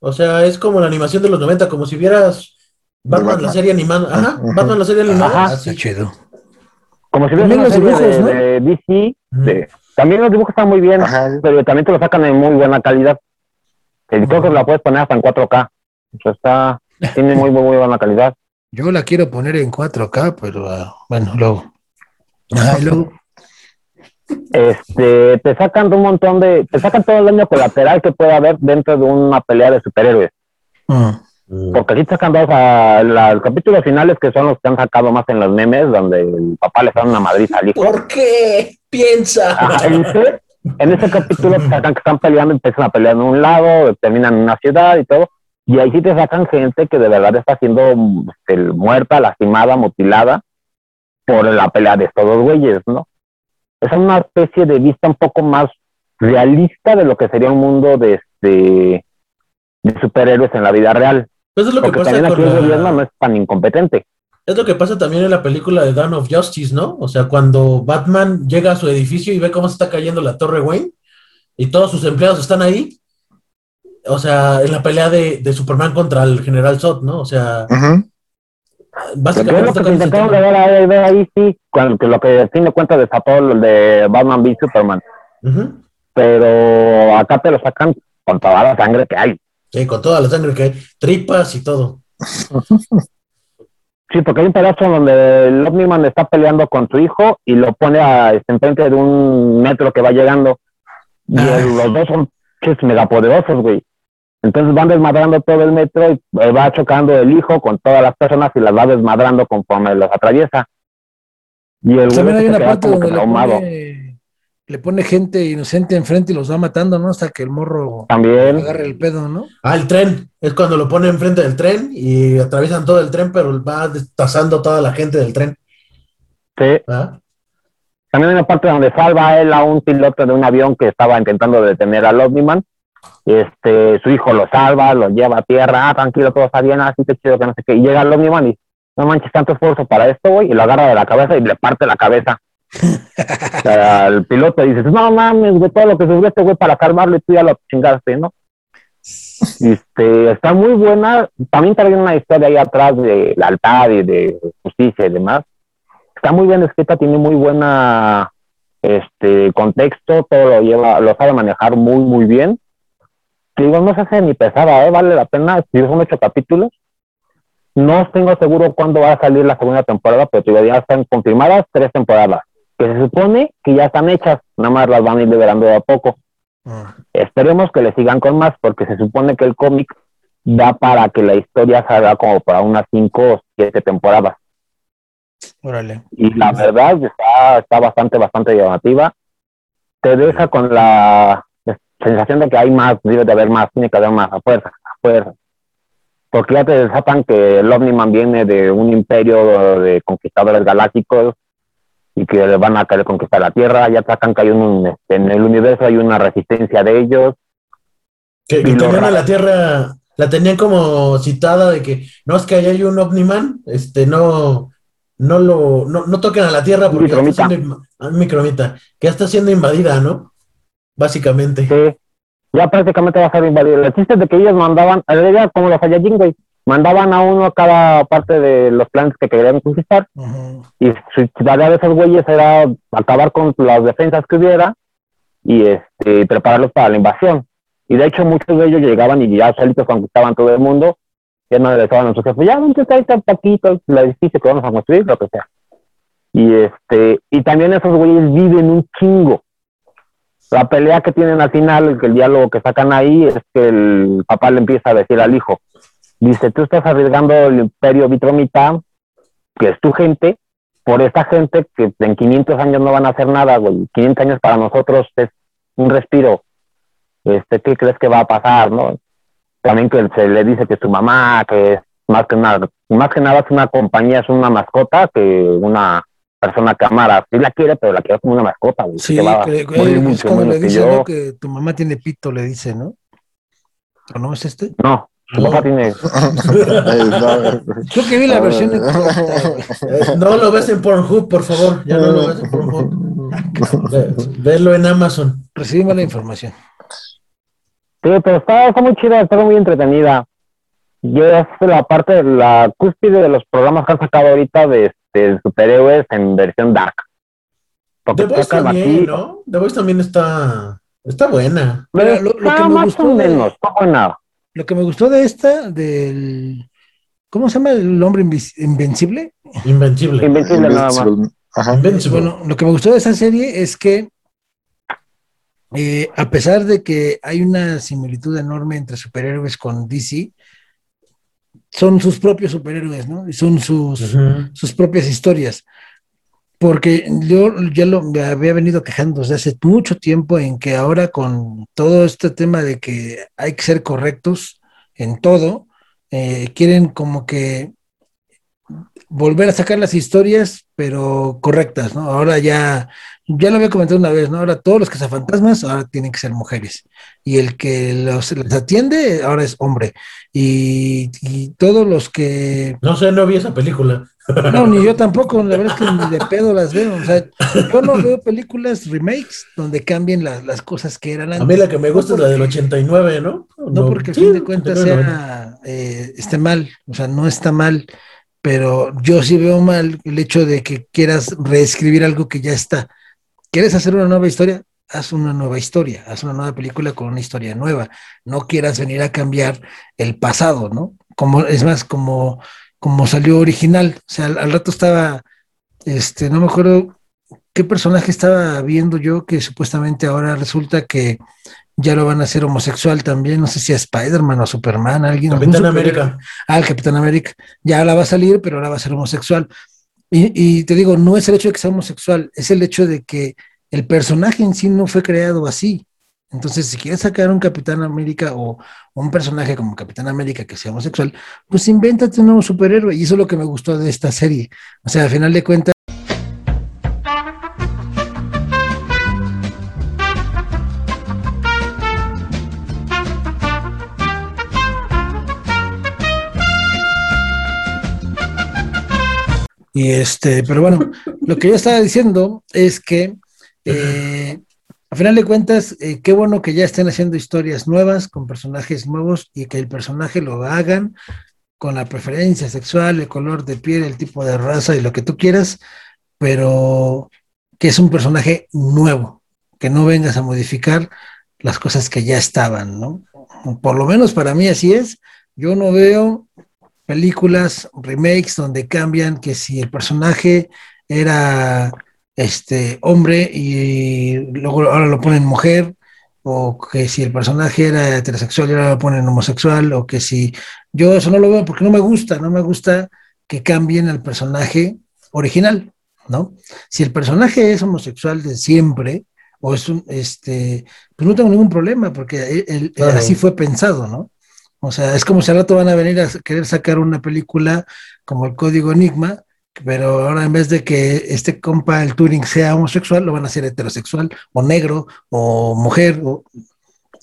O sea, es como la animación de los 90, como si vieras Batman, Batman. la serie animada. Ajá. Batman, la serie animada. Ajá. así. Está chido. Como si También una los serie dibujos, de, ¿no? de DC. De- también los dibujos están muy bien, Ajá. pero también te lo sacan en muy buena calidad. El creo que la puedes poner hasta en 4K. O sea, está, tiene muy, muy, muy buena calidad. Yo la quiero poner en 4K, pero ah, bueno, luego. Ajá, luego. Este, te sacan de un montón de, te sacan todo el daño colateral que puede haber dentro de una pelea de superhéroes. Mm. Mm. Porque aquí te sacan dos a los capítulos finales que son los que han sacado más en los memes, donde el papá le da una madriza al hijo. ¿Por qué? Piensa. Ajá, en, ese, en ese capítulo te sacan que están peleando, empiezan a pelear en un lado, terminan en una ciudad y todo. Y ahí sí te sacan gente que de verdad está siendo este, muerta, lastimada, mutilada por la pelea de estos dos güeyes, ¿no? Es una especie de vista un poco más realista de lo que sería un mundo de, este, de superhéroes en la vida real. Pues es lo que pasa también aquí el con gobierno la- no es tan incompetente. Es lo que pasa también en la película de Dawn of Justice, ¿no? O sea, cuando Batman llega a su edificio y ve cómo se está cayendo la Torre Wayne y todos sus empleados están ahí. O sea, en la pelea de, de Superman contra el General Zod, ¿no? O sea, básicamente lo que intentaron tema. ver ahí, ver ahí sí, cuando, que lo que a fin de cuentas desató lo de Batman v Superman. Pero acá te lo sacan con toda la sangre que hay. Sí, con toda la sangre que hay, tripas y todo. Sí, porque hay un pedazo donde el Omniman está peleando con su hijo y lo pone a, este, enfrente de un metro que va llegando. Y Ah, los dos son megapoderosos, güey. Entonces van desmadrando todo el metro y eh, va chocando el hijo con todas las personas y las va desmadrando conforme los atraviesa. Y el También hay se una parte donde pone, le pone gente inocente enfrente y los va matando, ¿no? Hasta que el morro También, agarre el pedo, ¿no? Ah, el tren. Es cuando lo pone enfrente del tren y atraviesan todo el tren, pero va destazando toda la gente del tren. sí. ¿Ah? También hay una parte donde salva a él a un piloto de un avión que estaba intentando detener al Omniman. Este, su hijo lo salva, lo lleva a tierra, ah, tranquilo, todo está bien, así que chido, que no sé qué. Y llega el Omniman y no manches tanto esfuerzo para esto, güey, y lo agarra de la cabeza y le parte la cabeza. O sea, el piloto dice, no mames, güey, todo lo que sufrió este güey para calmarlo y tú ya lo chingaste, ¿no? Este, está muy buena. También trae una historia ahí atrás de la altar y de justicia y demás. Está muy bien escrita, tiene muy buena este contexto, todo lo lleva, lo sabe manejar muy, muy bien. Digo, no se hace ni pesada, ¿eh? vale la pena. Si son ocho capítulos. No tengo seguro cuándo va a salir la segunda temporada, pero ya están confirmadas tres temporadas, que se supone que ya están hechas, nada más las van a ir liberando de a poco. Ah, Esperemos que le sigan con más, porque se supone que el cómic da para que la historia salga como para unas cinco o siete temporadas. órale. Y la verdad está, está bastante, bastante llamativa. Te deja con la sensación de que hay más, debe de haber más, tiene que haber más, a fuerza, a fuerza. Porque ya te desatan que el Omniman viene de un imperio de conquistadores galácticos y que le van a querer conquistar la Tierra, ya sacan que hay un, este, en el universo hay una resistencia de ellos, Que, tenían a la Tierra, la tenían como citada de que no es que ahí hay un Omniman, este, no, no lo, no, no toquen a la Tierra porque ya está Micromita. siendo, ah, micromita, que ya está siendo invadida, ¿no? Básicamente. que ya prácticamente va a ser invadido. El chiste es de que ellos mandaban, era como los Saiyajin, güey, mandaban a uno a cada parte de los planes que querían conquistar y su tarea de esos güeyes era acabar con las defensas que hubiera y este prepararlos para la invasión. Y de hecho muchos de ellos llegaban y ya solitos conquistaban todo el mundo, ya no le estaban a sus jefes, ya vente ahí tan poquito el edificio que vamos a construir, lo que sea. Y este, y también esos güeyes viven un chingo. La pelea que tienen al final, el, el diálogo que sacan ahí, es que el papá le empieza a decir al hijo, dice, tú estás arriesgando el imperio vitromita, que es tu gente, por esta gente que en 500 años no van a hacer nada, güey. 500 años para nosotros es un respiro. Este, ¿Qué crees que va a pasar, no? También que se le dice que su mamá, que es más que nada, más que nada es una compañía, es una mascota que una persona que amara. Sí la quiere, pero la quiere como una mascota, güey. Sí, que va a que- morir que es mucho como menos le que dice, yo. ¿no? Que tu mamá tiene pito, le dice, ¿no? ¿O no es este? No, su No. papá tiene... Eh, Creo que vi la Ah, versión. Eh, no lo ves en Pornhub, por favor, ya no lo ves en Pornhub. Ve- Velo en Amazon. Recibimos la información. Sí, pero está, está muy chida, está muy entretenida. Y es la parte de la cúspide de los programas que han sacado ahorita de, este, superhéroes en versión dark. Porque The sacan también, aquí- ¿no? The Voice también está, está buena. Mira, lo- lo que me más gustó o de- menos, buena. Lo que me gustó de esta, del. ¿Cómo se llama el hombre invencible? Invencible. Invencible nada más. Ajá. Bueno, lo que me gustó de esa serie es que, eh, a pesar de que hay una similitud enorme entre superhéroes con DC, son sus propios superhéroes, ¿no? Y son sus, sus propias historias. Porque yo ya lo me había venido quejando desde hace mucho tiempo en que ahora con todo este tema de que hay que ser correctos en todo, eh, quieren como que volver a sacar las historias, pero correctas, ¿no? Ahora ya, ya lo había comentado una vez, ¿no? Ahora todos los cazafantasmas ahora tienen que ser mujeres. Y el que los, atiende ahora es hombre. Y, y todos los que No sé, no vi esa película. no, ni yo tampoco, la verdad es que ni de pedo las veo. O sea, yo no veo películas remakes donde cambien las, las cosas que eran A antes. mí la que me gusta No es la del porque- 89, ¿no? No porque a sí, fin de cuentas 89, sea, eh, esté mal, o sea, no está mal, pero yo sí veo mal el hecho de que quieras reescribir algo que ya está. ¿Quieres hacer una nueva historia? haz una nueva historia, haz una nueva película con una historia nueva. No quieras venir a cambiar el pasado, ¿no? Como, es más, como, como salió original. O sea, al, rato estaba, este, no me acuerdo qué personaje estaba viendo yo que supuestamente ahora resulta que ya lo van a hacer homosexual también, no sé si a Spider-Man o Superman, alguien. Capitán América. Ah, el Capitán América. Ya la va a salir, pero ahora va a ser homosexual. Y, y, te digo, no es el hecho de que sea homosexual, es el hecho de que el personaje en sí no fue creado así. Entonces, si quieres sacar un Capitán América o un personaje como Capitán América que sea homosexual, pues invéntate un nuevo superhéroe. Y eso es lo que me gustó de esta serie. O sea, al final de cuentas, Y este, pero bueno, lo que yo estaba diciendo es que eh, a final de cuentas, eh, qué bueno que ya estén haciendo historias nuevas con personajes nuevos y que el personaje lo hagan con la preferencia sexual, el color de piel, el tipo de raza y lo que tú quieras, pero que es un personaje nuevo, que no vengas a modificar las cosas que ya estaban, ¿no? Por lo menos para mí así es. Yo no veo películas, remakes, donde cambian que si el personaje era este hombre y luego ahora lo ponen mujer, o que si el personaje era heterosexual y ahora lo ponen homosexual, o que si yo eso no lo veo porque no me gusta, no me gusta que cambien al personaje original, ¿no? Si el personaje es homosexual de siempre, o es un, este, pues no tengo ningún problema, porque así fue pensado, ¿no? O sea, es como si al rato van a venir a querer sacar una película como el Código Enigma, pero ahora en vez de que este compa, el Turing, sea homosexual, lo van a hacer heterosexual, o negro, o mujer, o...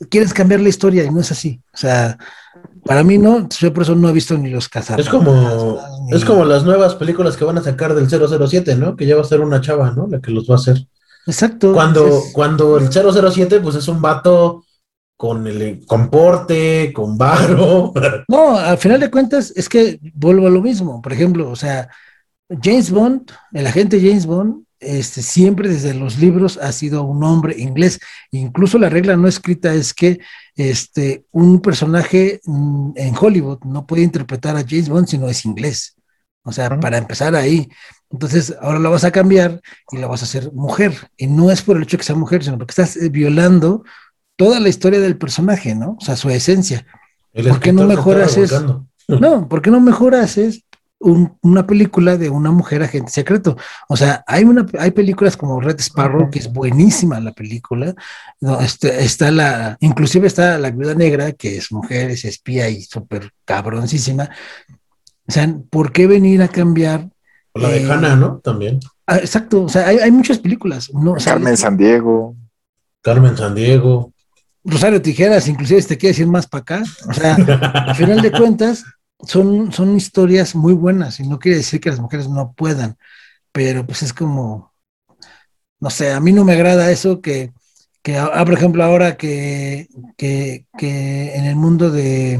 Quieres cambiar la historia y no es así. O sea, para mí no, yo por eso no he visto ni los casados. Es como, es como las nuevas películas que van a sacar del 007, ¿no? Que ya va a ser una chava, ¿no? La que los va a hacer. Exacto. Cuando, cuando el 007, pues es un vato con el comporte, con varo. No, al final de cuentas es que vuelvo a lo mismo. Por ejemplo, o sea, James Bond, el agente James Bond, este, siempre desde los libros ha sido un hombre inglés. Incluso la regla no escrita es que este, un personaje mm, en Hollywood no puede interpretar a James Bond si no es inglés. O sea, para empezar ahí. Entonces, ahora lo vas a cambiar y la vas a hacer mujer. Y no es por el hecho de que sea mujer, sino porque estás eh, violando toda la historia del personaje, ¿no? O sea, su esencia. ¿Por qué no mejoras eso? No, ¿por qué no mejoras es una película de una mujer agente secreto? O sea, hay una hay películas como Red Sparrow, que es buenísima la película. No, este, está la, inclusive está la viuda negra, que es mujer, es espía y súper cabroncísima. O sea, ¿por qué venir a cambiar? O la de eh, Hannah, ¿no? También. Ah, exacto, o sea, hay, muchas películas. ¿no? Carmen San Diego. Carmen San Diego. Rosario Tijeras, inclusive si te quieres ir más para acá. O sea, al final de cuentas, son, son historias muy buenas y no quiere decir que las mujeres no puedan, pero pues es como, no sé, a mí no me agrada eso que, que ah, por ejemplo, ahora que, que, en el mundo de,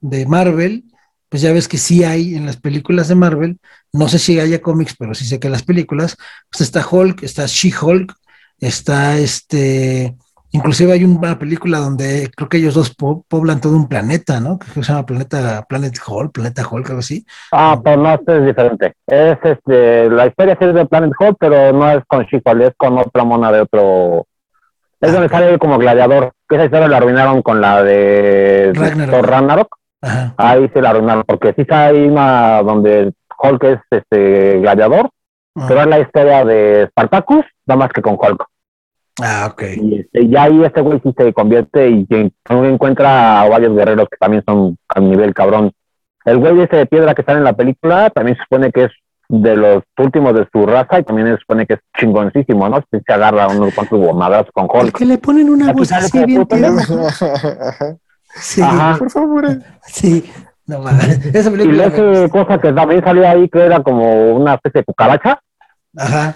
de Marvel, pues ya ves que sí hay en las películas de Marvel, no sé si haya cómics, pero sí sé que las películas, pues está Hulk, está She-Hulk, está este Inclusive hay una película donde creo que ellos dos poblan todo un planeta, ¿no? Que se llama Planeta Planet Hall, Planeta Hall, algo así. Ah, pero no, este es diferente. Es este, la historia es de Planet Hall, pero no es con she es con otra mona de otro. Es ah, donde sale como gladiador. Que esa historia la arruinaron con la de Ragnarok. Ragnarok. Ahí se la arruinaron, porque sí hay una donde Hulk es este gladiador, pero es la historia de Spartacus, nada más que con Hulk. Ah, ok. Y, este, ya ahí este güey sí se convierte y encuentra a varios guerreros que también son a nivel cabrón. El güey ese de piedra que está en la película también se supone que es de los últimos de su raza y también se supone que es chingoncísimo, ¿no? Se agarra unos cuantos gomadas con Hulk. Que le ponen una voz así bien Sí, por favor. Sí, no mames. Esa película y esa cosa que también salió ahí que era como una especie de cucaracha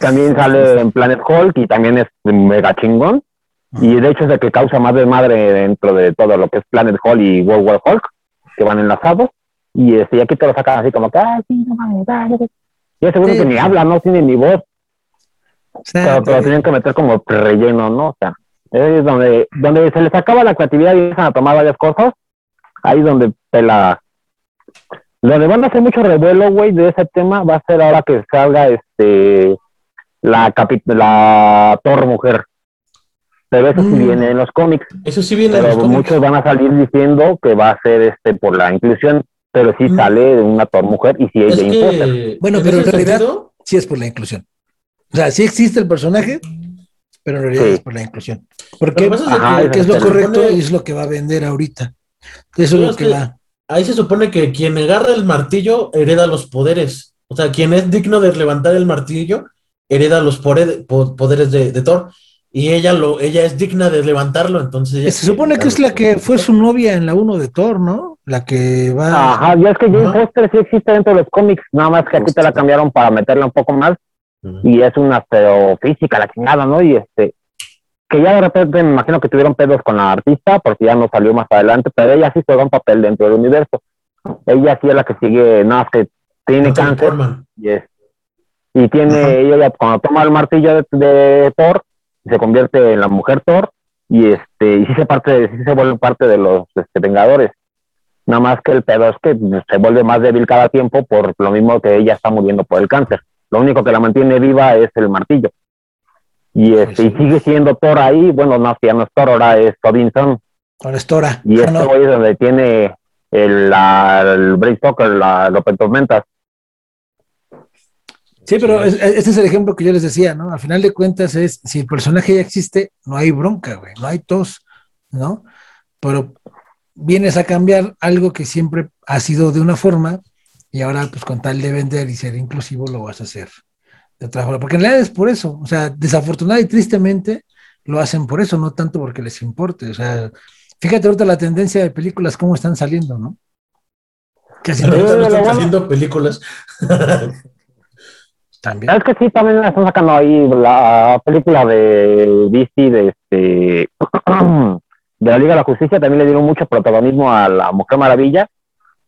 también sale en Planet Hulk y también es mega chingón. Y de hecho es el que causa más desmadre dentro de todo lo que es Planet Hulk y World War Hulk, que van enlazados. Y este, y aquí te lo sacan así como que, ay, sí, no mames, Y ese güey que ni habla, no tiene ni voz. pero, pero tenían que meter como relleno, ¿no? O sea, es donde, donde se les acaba la creatividad y empiezan a tomar varias cosas, ahí es donde pela. Donde van a hacer mucho revuelo, güey, de ese tema va a ser ahora que salga este la la Torre Mujer. Pero eso sí Mm. viene en los cómics. Eso sí viene en Pero los cómics. muchos van a salir diciendo que va a ser este por la inclusión, pero sí Mm. sale una Thor mujer y si Es ella imposa. que, Bueno, en pero en realidad- sentido, Sí es por la inclusión. O sea, sí existe el personaje, pero en realidad Sí. es por la inclusión. Porque, Lo que pasa es de Ajá, lo correcto y es lo que va a vender ahorita. Eso es Sí, lo que- va. Ahí se supone que quien agarra el martillo hereda los poderes. O sea, quien es digno de levantar el martillo hereda los poderes de, de Thor. Y ella lo, ella es digna de levantarlo, entonces ella Se supone que es la que fue su novia en la 1 de Thor, ¿no? La que va. Ajá, ya es que Jane. Foster sí existe dentro de los cómics, nada más que aquí te la cambiaron para meterla un poco más y es una astrofísica, la chingada, ¿no? Y este, que ya de repente me imagino que tuvieron pedos con la artista porque ya no salió más adelante, pero ella sí juega un papel dentro del universo. Ella sí es la que sigue, nada más que tiene Natalie cáncer Portman. y es y tiene Ajá. ella cuando toma el martillo de, de Thor se convierte en la mujer Thor y este y sí se parte sí se vuelve parte de los este, Vengadores nada más que el pedo es que se vuelve más débil cada tiempo por lo mismo que ella está muriendo por el cáncer lo único que la mantiene viva es el martillo y este y sigue siendo Thor ahí bueno no ya no es Thor ahora es Odinson Ahora es Tora. y Ah, este no. güey es donde tiene el, la, el Bray Stoker, la, lo que tormentas Sí, pero Sí. es- ese es el ejemplo que yo les decía, ¿no? Al final de cuentas es, si el personaje ya existe, no hay bronca, güey, no hay tos, ¿no? Pero vienes a cambiar algo que siempre ha sido de una forma y ahora pues con tal de vender y ser inclusivo lo vas a hacer de otra forma. Porque en realidad es por eso, o sea, desafortunada y tristemente lo hacen por eso, no tanto porque les importe. O sea, fíjate ahorita la tendencia de películas, cómo están saliendo, ¿no? Casi no están haciendo películas. también. Es que sí, también están sacando ahí la película de DC de este de la Liga de la Justicia, también le dieron mucho protagonismo a la Mujer Maravilla,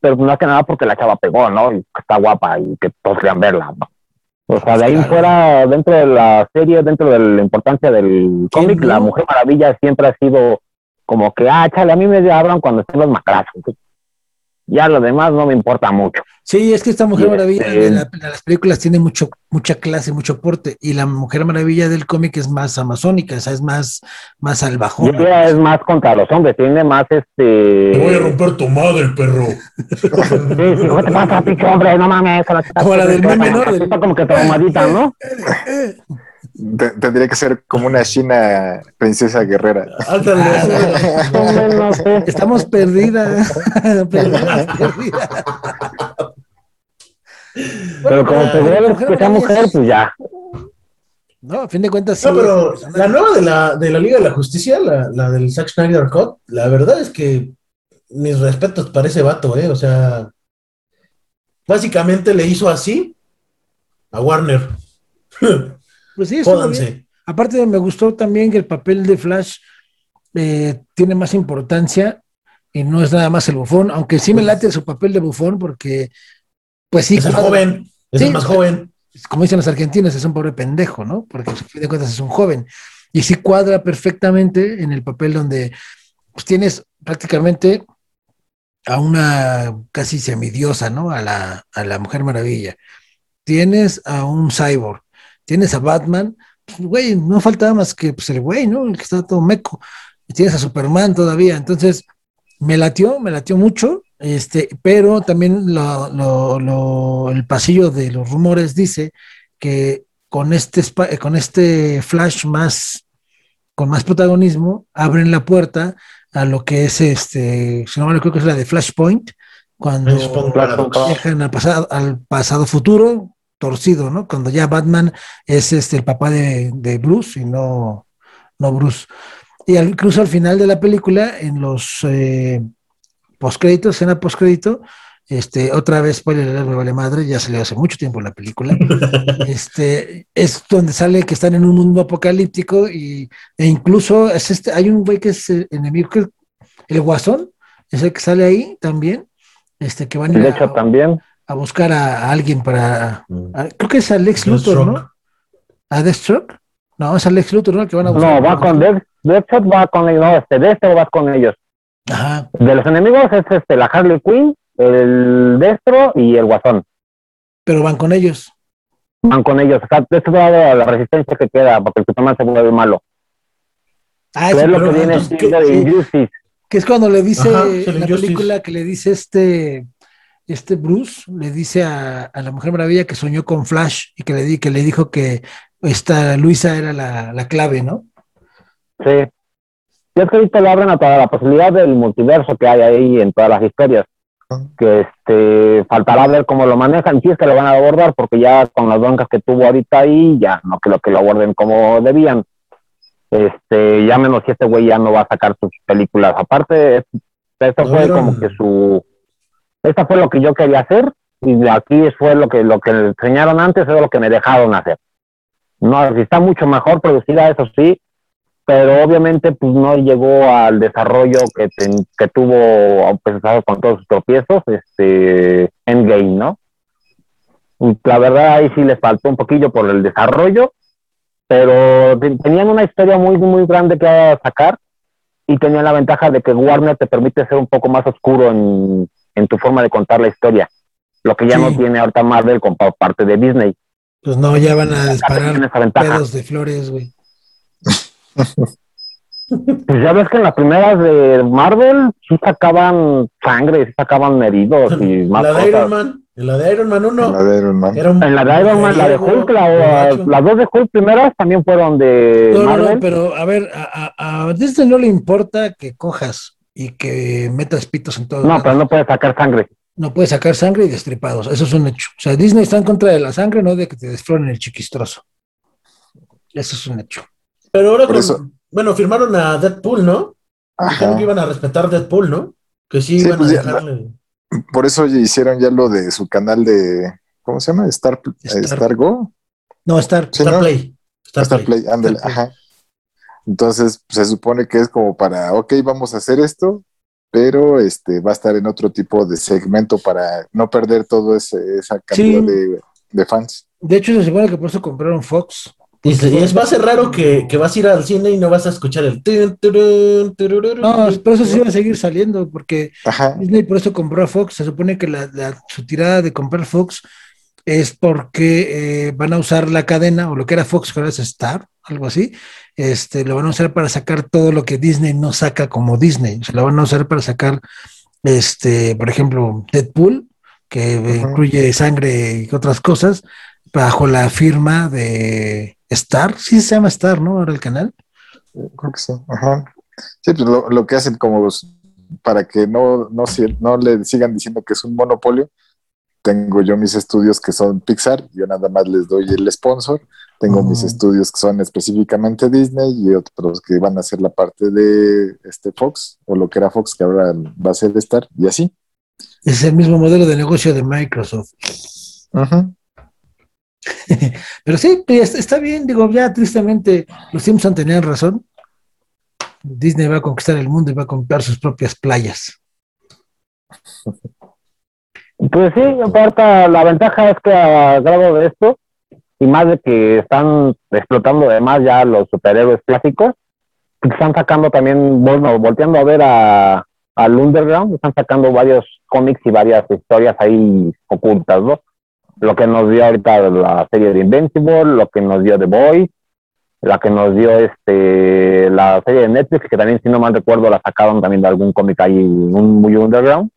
pero más que nada porque la chava pegó, ¿no? Y que está guapa y que todos querían verla, ¿no? O sea, de ahí Claro. fuera, dentro de la serie, dentro de la importancia del cómic, no? la Mujer Maravilla siempre ha sido como que, ah, chale, a mí me hablan cuando están los macrazos. Ya lo demás no me importa mucho. Sí, es que esta Mujer Y Maravilla este- de, la- de las películas tiene mucho, mucha clase, mucho porte, y la Mujer Maravilla del cómic es más amazónica, o sea, es más, más Y salvajona. ella es más contra los hombres, tiene más este. Te voy a romper tu madre, perro. Sí, sí, ¿qué te pasa, pinche hombre? No mames. la- Como la del meme, ¿no? Está como que traumadita, ¿no? Te- tendría que ser como una china princesa guerrera. Ah. Estamos perdidas, perdidas, perdidas. Pero como ves Mujer que sea mujer, es- pues ya. No, a fin de cuentas, sí. No, pero la nueva de la, de la Liga de la Justicia, la, la del Zack Snyder Cut, la verdad es que mis respetos para ese vato, ¿eh? O sea, básicamente le hizo así a Warner. Pues sí. Jódanse. Aparte, me gustó también que el papel de Flash eh, tiene más importancia y no es nada más el bufón, aunque sí me late su papel de bufón porque, pues sí, es el joven, es Sí, el más joven. como dicen los argentinos, es un pobre pendejo, ¿no? Porque a fin de cuentas es un joven. Y sí cuadra perfectamente en el papel donde pues, tienes prácticamente a una casi semidiosa, ¿no? A la, a la Mujer Maravilla. Tienes a un cyborg, tienes a Batman, pues, güey, no faltaba más que pues, el güey, ¿no? El que está todo meco. Y tienes a Superman todavía. Entonces, me latió, me latió mucho, este, pero también lo- lo- lo- el pasillo de los rumores dice que con este, spa- con este flash más, con más protagonismo, abren la puerta a lo que es este, si no me recuerdo que es la de Flashpoint, cuando Flashpoint viajan al pasado, al pasado futuro torcido, ¿no? Cuando ya Batman es este el papá de, de Bruce y no, no Bruce. Y al- incluso al final de la película, en los eh, postcréditos, escena postcrédito, este, otra vez, spoiler me vale madre, ya salió hace mucho tiempo la película. este, es donde sale que están en un mundo apocalíptico y, e incluso es este, hay un güey que es el enemigo, que el guasón, es el que sale ahí también, este, que van a- hecho, también. A buscar a, a alguien para, Mm. a- creo que es Alex Luthor, ¿no? Deathstroke. ¿A Deathstroke? No, es Alex Luthor, ¿no? El que van a buscar. No, va con Death, Deathshot, va con ellos, no, este, Destro va con ellos. Ajá. De los enemigos es este, la Harley Quinn, el Destro y el Guasón. Pero van con ellos. Van con ellos. O sea, esto es la, la resistencia que queda, porque el Superman se vuelve malo. Ah, Que sí, es lo que viene entonces, siendo ¿qué- de sí, Injustice. que es cuando le dice Ajá, en la Injustice. película que le dice este este Bruce le dice a, a la Mujer Maravilla que soñó con Flash y que le di que le dijo que esta Luisa era la, la clave, ¿no? Sí. Y es que ahorita le abren a toda la posibilidad del multiverso que hay ahí en todas las historias. Que este faltará ver cómo lo manejan, si es que lo van a abordar, porque ya con las broncas que tuvo ahorita ahí, ya no creo que lo aborden como debían. Este, ya menos si este güey ya no va a sacar sus películas. Aparte, es- esto ¿No fue como que su esta fue lo que yo quería hacer, y aquí fue lo que lo que enseñaron antes, es lo que me dejaron hacer. No, está mucho mejor producida, eso sí, pero obviamente pues no llegó al desarrollo que, ten- que tuvo pesar con todos sus tropiezos este Endgame, ¿no? La verdad ahí sí les faltó un poquillo por el desarrollo, pero te- tenían una historia muy muy grande que sacar y tenían la ventaja de que Warner te permite ser un poco más oscuro en, en tu forma de contar la historia, lo que ya Sí. no tiene ahorita Marvel con pa- parte de Disney. Pues no, ya van a disparar pedos de flores, güey. Pues ya ves que en las primeras de Marvel sí sacaban sangre, sí sacaban heridos y más La de cosas. Iron Man, en la de Iron Man 1, La de Iron Man. era un En la de Iron Man, la de Hulk, la- las dos de Hulk primeras también fueron de No, no, Marvel. no, pero a ver, a, a, a Disney no le importa que cojas y que metas pitos en todos No, lados. pero no puede sacar sangre. No puede sacar sangre y destripados. Eso es un hecho. O sea, Disney está en contra de la sangre, no de que te desfloren el chiquistroso. Eso es un hecho. Pero ahora con- eso- bueno, firmaron a Deadpool, ¿no? Que iban a respetar Deadpool, ¿no? Que sí, Sí, iban pues a ya- dejarle. Por eso hicieron ya lo de su canal de. ¿Cómo se llama? Star, Star- Star Go. No, Star. Sí, Star ¿no? Play. Star, Star Play. Play, ándale, ajá. Entonces, se supone que es como para, ok, vamos a hacer esto, pero este va a estar en otro tipo de segmento para no perder todo ese, esa cantidad Sí. de, de fans. De hecho, se supone que por eso compraron Fox. Y, se- y es, va a ser raro que, que vas a ir al cine y no vas a escuchar el. No, por eso sí van a seguir saliendo, porque Ajá. Disney por eso compró a Fox. Se supone que la, la- su tirada de comprar Fox es porque eh, van a usar la cadena, o lo que era Fox, que ahora es Star, algo así. Este, lo van a usar para sacar todo lo que Disney no saca como Disney. Se lo van a usar para sacar, este, por ejemplo, Deadpool, que eh, incluye sangre y otras cosas, bajo la firma de Star. Sí se llama Star, ¿no? Ahora el canal. Creo que sí. Ajá. Sí, pues lo, lo que hacen como para que no, no, no le sigan diciendo que es un monopolio. Tengo yo mis estudios que son Pixar, yo nada más les doy el sponsor. Tengo mis estudios que son específicamente Disney y otros que van a ser la parte de este Fox o lo que era Fox que ahora va a ser Star y así. Es el mismo modelo de negocio de Microsoft. Ajá. Pero sí, pues, está bien, digo, ya tristemente los Simpson tenían razón. Disney va a conquistar el mundo y va a comprar sus propias playas. Pues sí, aparte la ventaja es que a grado de esto, y más de que están explotando además ya los superhéroes clásicos, están sacando también, bueno, volteando a ver a, al Underground, están sacando varios cómics y varias historias ahí ocultas, ¿no? Lo que nos dio ahorita la serie de Invincible, lo que nos dio The Boys, la que nos dio este la serie de Netflix, que también si no mal recuerdo la sacaron también de algún cómic ahí un, muy underground.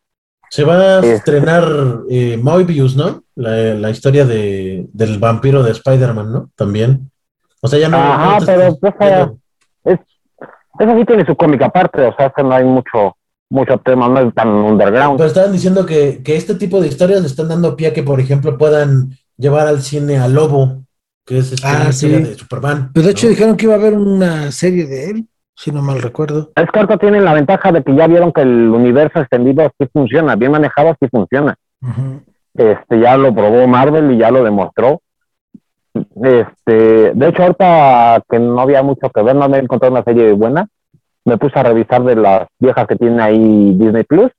Se va a Este- estrenar eh, Moebius, ¿no? La, la historia de, del vampiro de Spider-Man, ¿no? También. O sea, ya no. Ajá, no pero, estás pues, es, eso sí tiene su cómic aparte, o sea, que no hay mucho, mucho tema, no es tan underground. Pero estaban diciendo que, que este tipo de historias le están dando pie a que, por ejemplo, puedan llevar al cine a Lobo, que es este, Ah, sí. de Superman. Pero de hecho ¿no? dijeron que iba a haber una serie de él, si no mal recuerdo. Es que ahorita tienen la ventaja de que ya vieron que el universo extendido sí funciona, bien manejado sí funciona. Este, ya lo probó Marvel y ya lo demostró. Este, de hecho, ahorita que no había mucho que ver, no me encontré una serie buena. Me puse a revisar de las viejas que tiene ahí Disney Plus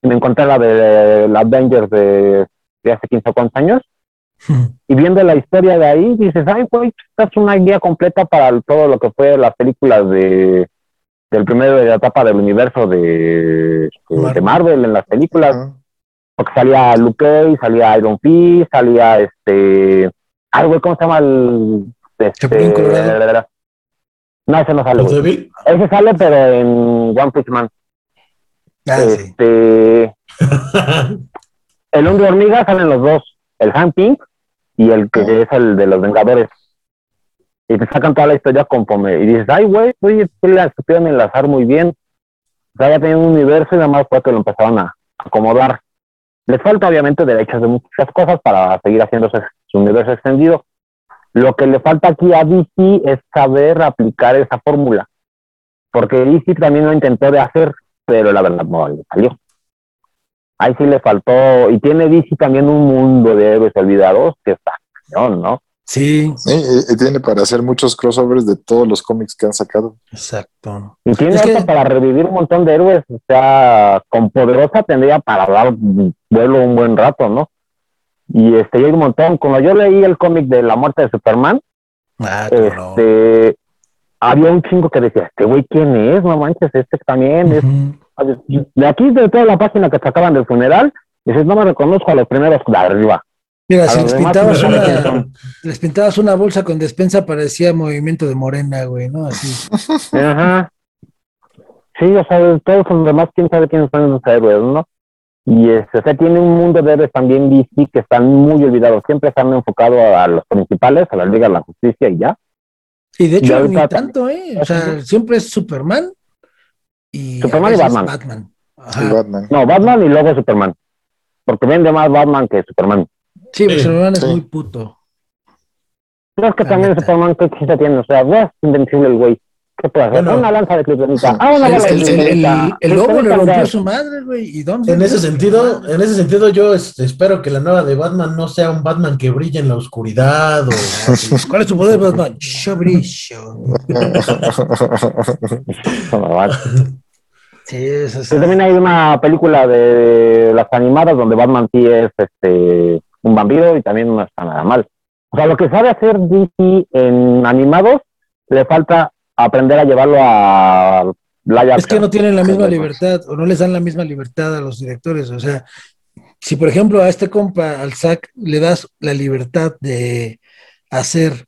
y me encontré la de la Avengers de, de hace 15 o cuantos años. Y viendo la historia de ahí, dices, ay, güey, esta es una guía completa para todo lo que fue las películas de del primero de la etapa del universo de, de, Marvel en las películas. Porque salía Luke Cage, salía Iron Fist, salía este. Algo, ¿cómo se llama el. Este, no, ese no sale. Ese sale, pero en One Punch Man. Ah, este. el hombre hormiga salen los dos. El Han Pink y el que es el de los Vengadores. Y te sacan toda la historia conforme. Y dices, ay, güey, oye, la supieron enlazar muy bien. O sea, ya tenían un universo y nada más fue que lo empezaron a acomodar. Les falta, obviamente, derechos de muchas cosas para seguir haciendo su universo extendido. Lo que le falta aquí a DC es saber aplicar esa fórmula. Porque DC también lo intentó de hacer, pero la verdad no le salió. Ahí sí le faltó, y tiene DC también un mundo de héroes olvidados que está ¿no? Sí. sí tiene para hacer muchos crossovers de todos los cómics que han sacado. Exacto. Y tiene hasta para revivir un montón de héroes. O sea, con Poderosa tendría para dar vuelo un buen rato, ¿no? Y este, hay un montón. Cuando yo leí el cómic de la muerte de Superman, ah, este, había un chingo que decía, este güey, ¿quién es? No manches, este también es. De aquí, de toda la página que sacaban del funeral, dices, no me reconozco a los primeros de arriba. Mira, si les pintabas, una, les pintabas una bolsa con despensa, parecía movimiento de morena, güey, ¿no? Así. Ajá. Sí, o sea, todos los demás, quién sabe quiénes son esos héroes, ¿no? Y este, o sea, tiene un mundo de héroes también DC que están muy olvidados. Siempre están enfocados a, los principales, a la Liga de la Justicia y ya. Y de hecho, ni tanto, ¿eh? O sea, siempre es Superman y, Superman y Batman. Batman. No, Batman y luego Superman. Porque vende más Batman que Superman. Sí, pero Superman es muy puto. Pero es que también Superman, ¿qué chiste tiene? O sea, es invencible el güey. ¿Qué puede hacer? una lanza de kriptonita. Ah, una lanza de kriptonita. El, lobo le rompió a su madre, güey. ¿Y dónde? En ese sentido, en ese sentido, yo espero que la nueva de Batman no sea un Batman que brille en la oscuridad. O... ¿Cuál es su poder, Batman? Yo brillo. sí, eso es. También hay una película de las animadas donde Batman sí es este un vampiro y también no está nada mal. O sea, lo que sabe hacer DC en animados, le falta aprender a llevarlo a la Es que no tienen la misma libertad o no les dan la misma libertad a los directores. O sea, si por ejemplo a este compa, al SAC, le das la libertad de hacer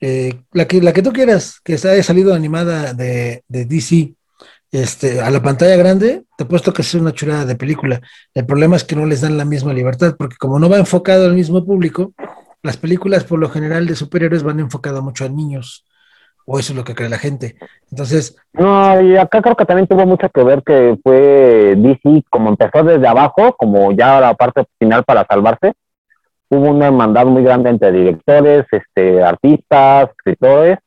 eh, la, que, la que tú quieras, que haya salido animada de, de DC, este, a la pantalla grande, te puesto que es una chulada de película. El problema es que no les dan la misma libertad, porque como no va enfocado al mismo público, las películas por lo general de superhéroes van enfocadas mucho a niños, o eso es lo que cree la gente. Entonces... No, y acá creo que también tuvo mucho que ver que fue DC, como empezó desde abajo, como ya la parte final para salvarse, hubo una hermandad muy grande entre directores, este, artistas, escritores,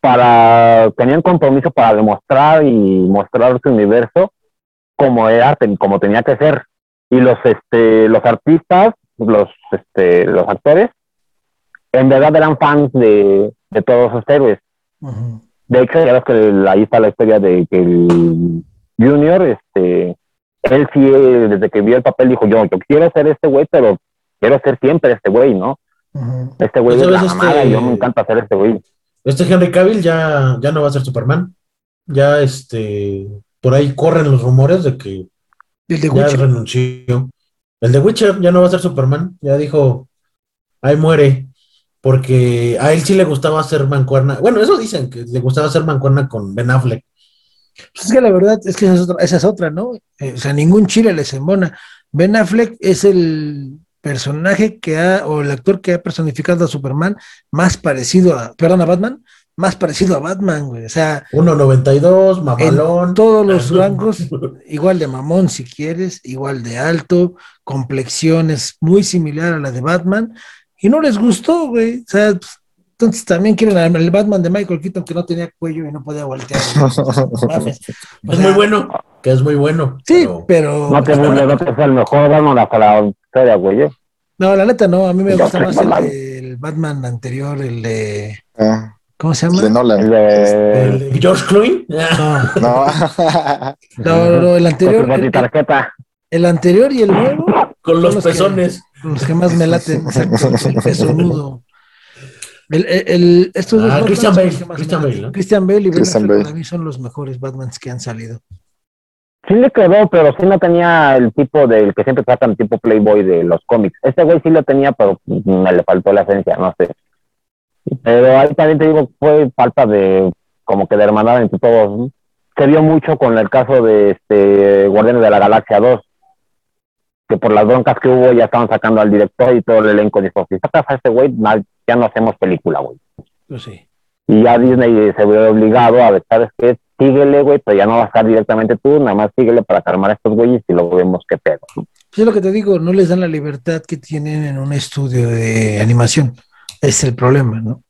para, tenían compromiso para demostrar y mostrar su universo como era, como tenía que ser. Y los, este, los artistas, los, este, los actores, en verdad eran fans de, de todos esos héroes. De hecho, ya ves que ahí está la historia de que el Junior, este, él sí, desde que vio el papel, dijo, yo, yo quiero ser este güey, pero quiero ser siempre este güey, ¿no? Este güey pues, es la y yo me encanta ser este güey. Este Henry Cavill ya, ya no va a ser Superman. Ya este, por ahí corren los rumores de que ya renunció. El de Witcher ya no va a ser Superman. Ya dijo, ahí muere. Porque a él sí le gustaba hacer mancuerna. Bueno, eso dicen, que le gustaba hacer mancuerna con Ben Affleck. Pues es que la verdad es que esa es otra, esa es otra ¿no? Eh, o sea, ningún chile les embona. Ben Affleck es el personaje que ha, o el actor que ha personificado a Superman más parecido a, perdón, a Batman, más parecido a Batman, güey. O sea. 1.92, mamalón. todos los rangos, igual de mamón si quieres, igual de alto, complexiones muy similar a la de Batman. Y no les gustó, güey. O sea, pues, entonces también quieren el Batman de Michael Keaton que no tenía cuello y no podía voltear. es muy bueno, que es muy bueno. Sí, pero. no te burles, no te el mejor Batman hasta la historia, güey. No, la neta no, a mí me gusta más el, Batman anterior, el de. Ah. ¿Cómo se llama? De Nolan. ¿El de, George Clooney? No. No. no, no, el anterior. El, el, anterior y el nuevo. Con los pezones. Los que más me laten, exacto, el pesonudo. El, el, el- estos dos Ah, Batmans Christian Bale, que Christian. Bale, ¿no? Christian Bale y Ben Christian Bale. para mí son los mejores Batmans que han salido. Sí le quedó, pero sí no tenía el tipo del que siempre tratan tipo Playboy de los cómics. Este güey sí lo tenía, pero me le faltó la esencia, no sé. Pero ahí también te digo, fue falta de como que de hermandad entre todos. Se vio mucho con el caso de este Guardianes de la Galaxia 2, que por las broncas que hubo ya estaban sacando al director y todo el elenco dijo, si sacas a este güey, ya no hacemos película, güey. Pues sí. Y ya Disney se ve obligado a ver, ¿sabes qué? Síguele, güey, pero ya no va a estar directamente tú, nada más síguele para calmar a estos güeyes y luego vemos qué pedo. ¿no? Pues es lo que te digo, no les dan la libertad que tienen en un estudio de animación. Es el problema, ¿no?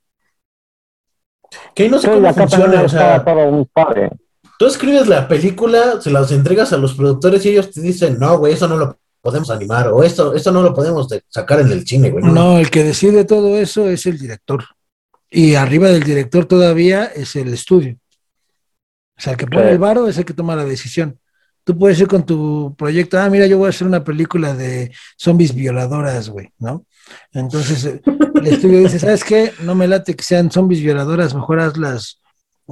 Que ahí no sé Sí, cómo funciona, o sea, todo un padre. tú escribes la película, se las entregas a los productores y ellos te dicen, no, güey, eso no lo podemos animar, o esto, esto no lo podemos de- sacar en el cine, güey. No, el que decide todo eso es el director. Y arriba del director todavía es el estudio. O sea, el que pone el varo es el que toma la decisión. Tú puedes ir con tu proyecto, ah, mira, yo voy a hacer una película de zombies violadoras, güey, ¿no? Entonces eh, el estudio dice, ¿sabes qué? No me late que sean zombies violadoras, mejor haz las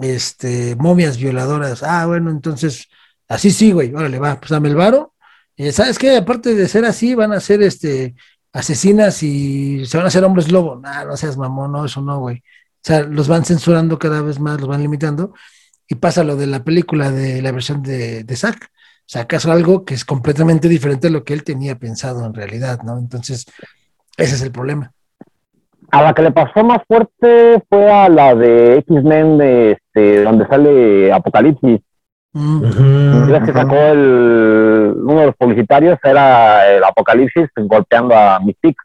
este, momias violadoras. Ah, bueno, entonces, así sí, güey, órale, va, pues dame el varo. Y ¿sabes qué? Aparte de ser así, van a ser este asesinas y se van a hacer hombres lobo. Nah, no seas mamón, no, eso no, güey. O sea, los van censurando cada vez más, los van limitando. Y pasa lo de la película de la versión de, de Zack. Sacas algo que es completamente diferente a lo que él tenía pensado en realidad, ¿no? Entonces, ese es el problema. A la que le pasó más fuerte fue a la de X-Men, de, este, donde sale Apocalipsis. Mm. Ya que sacó el, uno de los publicitarios, era el Apocalipsis golpeando a Mystique.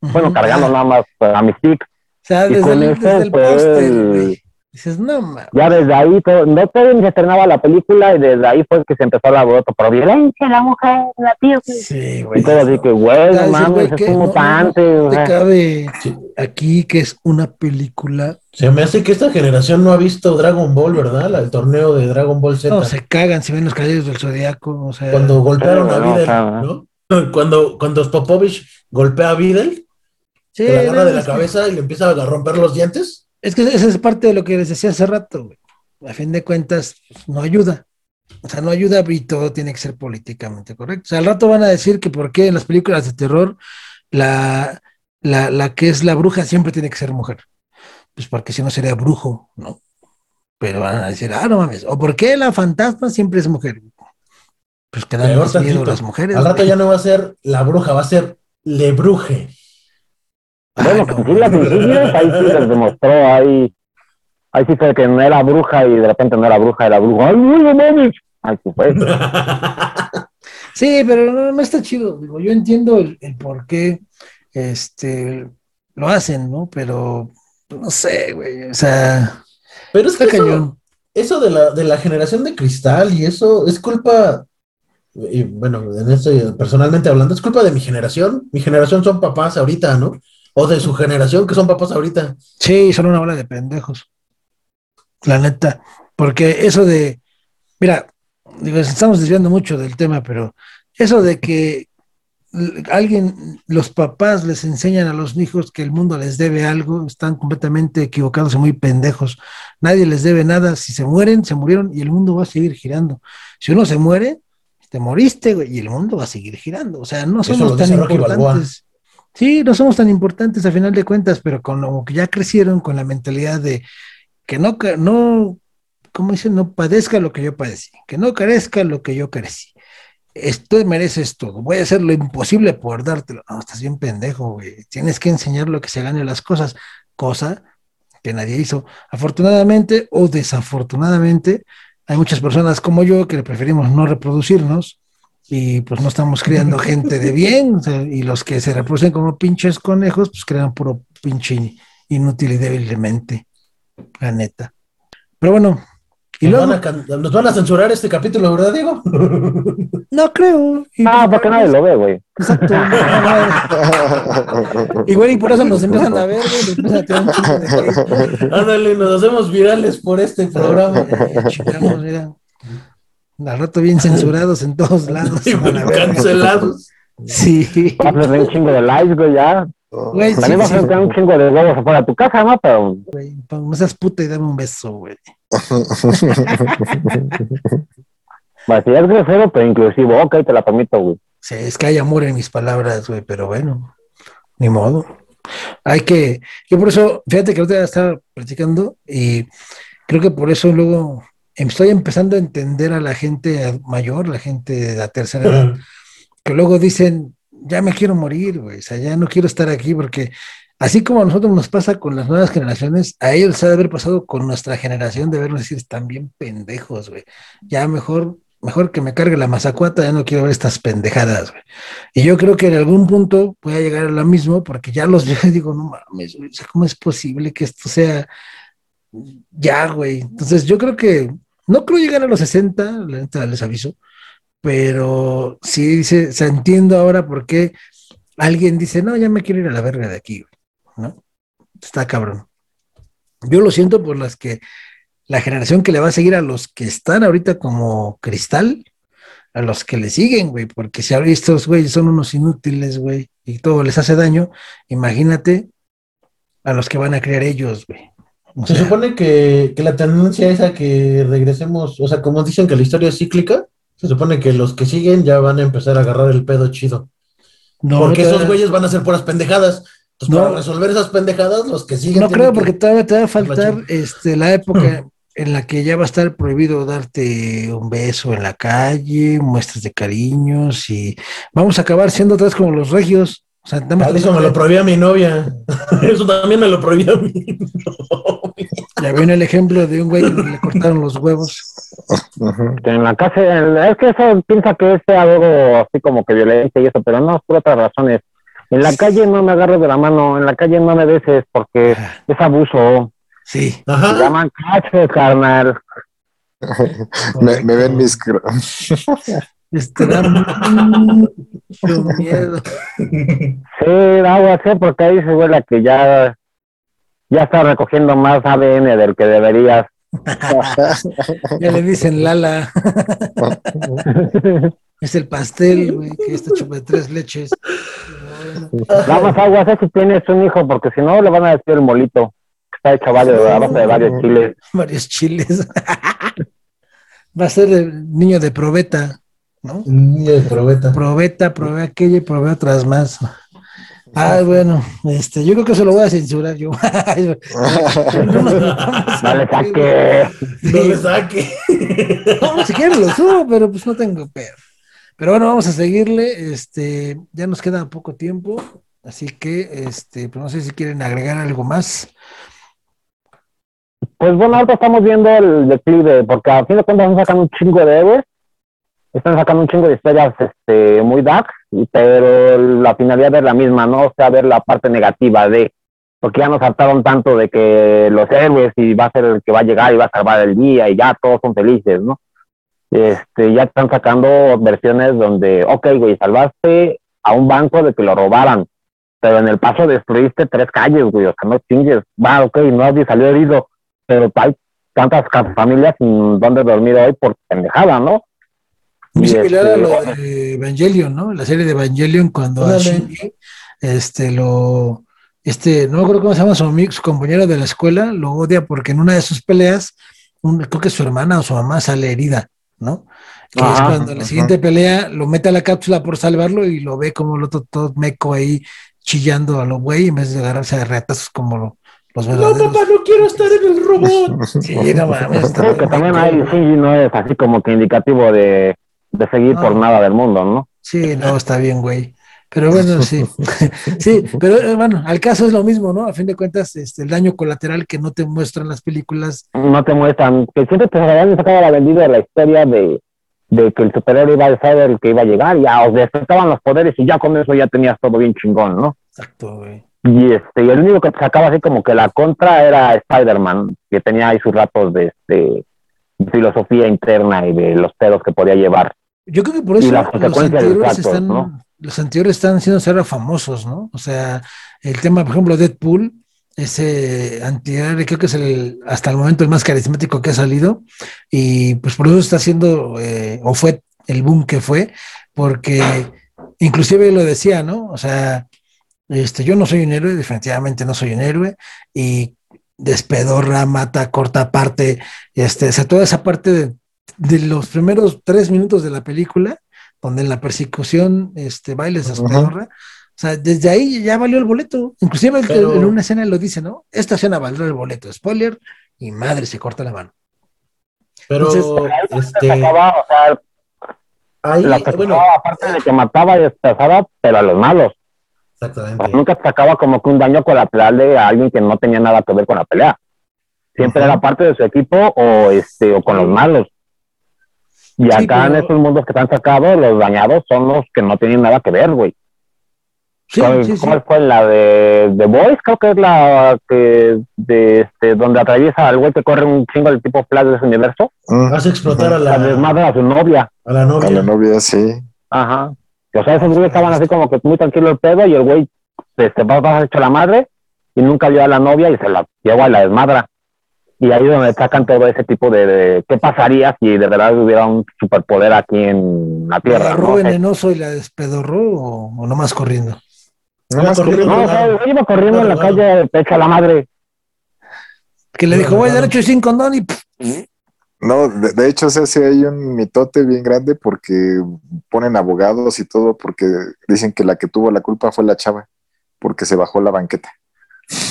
Bueno, cargando nada más a Mystique. O sea, y desde con el, eso desde el póster. Dices, no, ma. Ya desde ahí, todo, no todavía ni se estrenaba la película y desde ahí fue que se empezó la broto por violencia, la mujer, la tía. Sí, güey. Y todo así que, güey, no mames, güey, es un no- no- mutante. no te cabe Sí. aquí que es una película. Se me hace que esta generación no ha visto Dragon Ball, ¿verdad? La- el torneo de Dragon Ball Z. No, se cagan si ven los caballeros del zodiaco. O sea, Cuando golpearon a Videl, ¿no? Cuando, cuando Popovich golpea a Videl, Sí, que la agarra de la cabeza y le empieza a romper los dientes. Es que esa es parte de lo que les decía hace rato, güey. A fin de cuentas, pues, no ayuda. O sea, no ayuda y todo tiene que ser políticamente correcto. O sea, al rato van a decir que por qué en las películas de terror la, la, la que es la bruja siempre tiene que ser mujer. Pues porque si no sería brujo, ¿no? Pero van a decir, ah, no mames. ¿O por qué la fantasma siempre es mujer? Pues que dan más miedo tantito. las mujeres. Al rato güey. ya no va a ser la bruja, va a ser le bruje. Bueno, Ay, sí, las insignias, ahí sí les demostró, ahí, ahí sí fue que no era bruja y de repente no era bruja, era bruja. ¡Ay, no, no mames! Ahí sí fue. Sí, pero no, no está chido. Digo, yo entiendo el, el por qué este, lo hacen, ¿no? Pero no sé, güey. O sea, Pero es que está eso, cañón. eso de la, de la generación de cristal y eso es culpa, y bueno, en este, personalmente hablando, es culpa de mi generación. Mi generación son papás ahorita, ¿no? O de su generación que son papás ahorita. Sí, son una bola de pendejos. La neta. Porque eso de, mira, digo, estamos desviando mucho del tema, pero eso de que alguien, los papás les enseñan a los hijos que el mundo les debe algo, están completamente equivocados y muy pendejos. Nadie les debe nada. Si se mueren, se murieron y el mundo va a seguir girando. Si uno se muere, te moriste, güey, y el mundo va a seguir girando. O sea, no somos tan importantes. Sí, no somos tan importantes a final de cuentas, pero con lo que ya crecieron con la mentalidad de que no, no, ¿cómo dicen? No padezca lo que yo padecí, que no carezca lo que yo carecí. Esto mereces todo. Voy a hacer lo imposible por dártelo. No, estás bien pendejo, güey. Tienes que enseñar lo que se gane las cosas, cosa que nadie hizo. Afortunadamente o desafortunadamente, hay muchas personas como yo que preferimos no reproducirnos y pues no estamos criando gente de bien, o sea, y los que se reproducen como pinches conejos, pues crean puro pinche inútil y débilmente, la neta. Pero bueno, y Nos, luego, van a, nos van a censurar este capítulo, ¿verdad, Diego? no creo. Y- Ah, porque nadie lo ve, güey. Exacto. no, no, Igual y por eso nos empiezan a ver, güey, a un de. Ándale, nos hacemos virales por este programa. Eh, chingamos, mira. Al rato bien censurados en todos lados. Cancelados. Sí. Vas a tener un chingo de likes, güey, ya. Güey, También vas a tener un chingo de huevos afuera de tu casa, ¿no? Pero güey. No seas puta y dame un beso, güey. Bueno, si es grosero, pero inclusivo, ok, te la permito, güey. Sí, es que hay amor en mis palabras, güey, pero bueno, ni modo. Hay que, yo por eso, fíjate que ahorita estaba platicando y creo que por eso luego estoy empezando a entender a la gente mayor, la gente de la tercera edad, que luego dicen, ya me quiero morir, güey, o sea, ya no quiero estar aquí porque así como a nosotros nos pasa con las nuevas generaciones, a ellos les ha de haber pasado con nuestra generación de vernos decir, están bien pendejos, güey, ya mejor mejor que me cargue la mazacuata, ya no quiero ver estas pendejadas, güey. Y yo creo que en algún punto voy a llegar a lo mismo, porque ya los veo y digo, no mames, güey, ¿cómo es posible que esto sea ya, güey? Entonces yo creo que, no creo llegar a los 60, la neta les aviso, pero sí dice, o sea, entiendo ahora por qué alguien dice, no, ya me quiero ir a la verga de aquí, güey, ¿no? Está cabrón. Yo lo siento por las que la generación que le va a seguir a los que están ahorita como cristal, a los que le siguen, güey, porque si estos güeyes son unos inútiles, güey, y todo les hace daño, imagínate a los que van a crear ellos, güey. O Se sea, supone que, que la tendencia es a que regresemos, o sea, como dicen que la historia es cíclica, se supone que los que siguen ya van a empezar a agarrar el pedo chido. no, porque esos güeyes van a ser puras pendejadas. Entonces, No. para resolver esas pendejadas, los que siguen. no creo, que- porque todavía te va a faltar este, la época en la que ya va a estar prohibido darte un beso en la calle, muestras de cariños y vamos a acabar siendo vez como los regios. O sea, nada más- Ah, Eso me lo prohibía mi novia. Eso también me lo prohibía mi novia. ya viene el ejemplo de un güey que le cortaron los huevos. En la casa, en- es que eso piensa que es algo así como que violencia y eso, pero no, es por otras razones. En la calle no me agarres de la mano, en la calle no me beses porque es abuso. Sí. Ajá. llaman cachos, carnal. Me, me ven mis. Este da mucho miedo. Sí, agua, sí, porque ahí se huele que ya, ya está recogiendo más ADN del que deberías. Ya le dicen Lala. Es el pastel, güey, que está chupa de tres leches. Nada más agua, sé si tienes un hijo, porque si no le van a decir el molito. Está hecho varios, a base de varios chiles. Varios chiles. Va a ser el niño de probeta, ¿no? Probeta. Probeta, probé aquella y probé otras más. Ah, bueno, este, yo creo que eso lo voy a censurar yo. No le saque. No le saque. No, si quieren lo subo, pero pues no tengo pedo. Pero bueno, vamos a seguirle. Este, ya nos queda poco tiempo, así que este, pues no sé si quieren agregar algo más. Pues bueno, ahorita estamos viendo el declive, porque a fin de cuentas están sacando un chingo de héroes, están sacando un chingo de historias este, muy dark, pero la finalidad es la misma, ¿no? O sea, ver la parte negativa de, porque ya nos hartaron tanto de que los héroes y va a ser el que va a llegar y va a salvar el día y ya todos son felices, ¿no? Este, ya están sacando versiones donde, ok, güey, salvaste a un banco de que lo robaran, pero en el paso destruiste tres calles, güey, o sea, no chingues, va, ok, nadie salió herido, pero hay tantas familias sin dónde dormir hoy por pendejada, ¿no? Muy Y, similar a este, lo de Evangelion, ¿no? La serie de Evangelion, cuando a. Shinji, este, lo, este, no me acuerdo cómo se llama su amigo, su compañero de la escuela, lo odia porque en una de sus peleas, un- creo que su hermana o su mamá sale herida, ¿no? Que es cuando en la ajá. siguiente pelea lo mete a la cápsula por salvarlo y lo ve como el otro todo meco ahí chillando a lo güey en vez de agarrarse a retazos como lo- los No, verdaderos. papá, no quiero estar en el robot. Sí, no mames, creo que también hay, sí, no es así como que indicativo de, de seguir por No. nada del mundo, ¿no? Sí, no, está bien, güey. Pero bueno, sí. sí, pero eh, bueno, al caso es lo mismo, ¿no? A fin de cuentas, este, el daño colateral que no te muestran las películas. No te muestran, que siempre te habían sacado la vendida de la historia de, de que el superhéroe iba a ser el que iba a llegar, ya os despertaban los poderes y ya con eso ya tenías todo bien chingón, ¿no? Exacto, güey. Y este, y el único que te sacaba así como que la contra era Spider-Man, que tenía ahí sus ratos de este filosofía interna y de los pedos que podía llevar. Yo creo que por eso los anteriores están, ¿no? los anteriores están siendo ahora famosos, ¿no? O sea, el tema, por ejemplo, Deadpool, ese antihéroe, creo que es el, hasta el momento el más carismático que ha salido, y pues por eso está haciendo, eh, o fue el boom que fue, porque inclusive lo decía, ¿no? O sea, este, yo no soy un héroe, definitivamente no soy un héroe, y despedorra, mata, corta parte, este, o sea, toda esa parte de, de los primeros tres minutos de la película, donde en la persecución este, bailes a despedorra, o sea, desde ahí ya valió el boleto. Inclusive el- Pero- en una escena lo dice, ¿no? Esta escena valdrá el boleto. Spoiler, y madre, se corta la mano. Pero, Entonces, este, Acababa, o sea, ahí, la bueno, aparte de que mataba y despezaba, pero a los malos. exactamente. Nunca sacaba como que un daño colateral de alguien que no tenía nada que ver con la pelea. Siempre era parte de su equipo o este o con los malos. Y Sí, acá en estos mundos que te han sacado, los dañados son los que no tienen nada que ver, güey. Sí, ¿Cuál, sí, sí. cuál fue la de The Boys? Creo que es la que de este donde atraviesa al güey que corre un chingo del tipo Flash de ese universo. Mm, Hace explotar a La la, desmadra a su novia. a la A novia. la novia, sí. Ajá. O sea, esos güeyes estaban así como que muy tranquilo el pedo y el güey este, va a hecho la madre y nunca vio a la novia y se la llevó a la desmadra. Y ahí es donde sacan todo ese tipo de, de- qué pasaría si de verdad hubiera un superpoder aquí en la ¿La Tierra. agarró ¿no? Venenoso y la despedorró o, o nomás corriendo? Nada más corriendo. corriendo. No, o sea, güey iba corriendo en la Claro, calle, pecha la madre. Que le Claro, dijo, voy claro. derecho y sin condón y No, de, de hecho, o sea, sí hay un mitote bien grande porque ponen abogados y todo porque dicen que la que tuvo la culpa fue la chava porque se bajó la banqueta.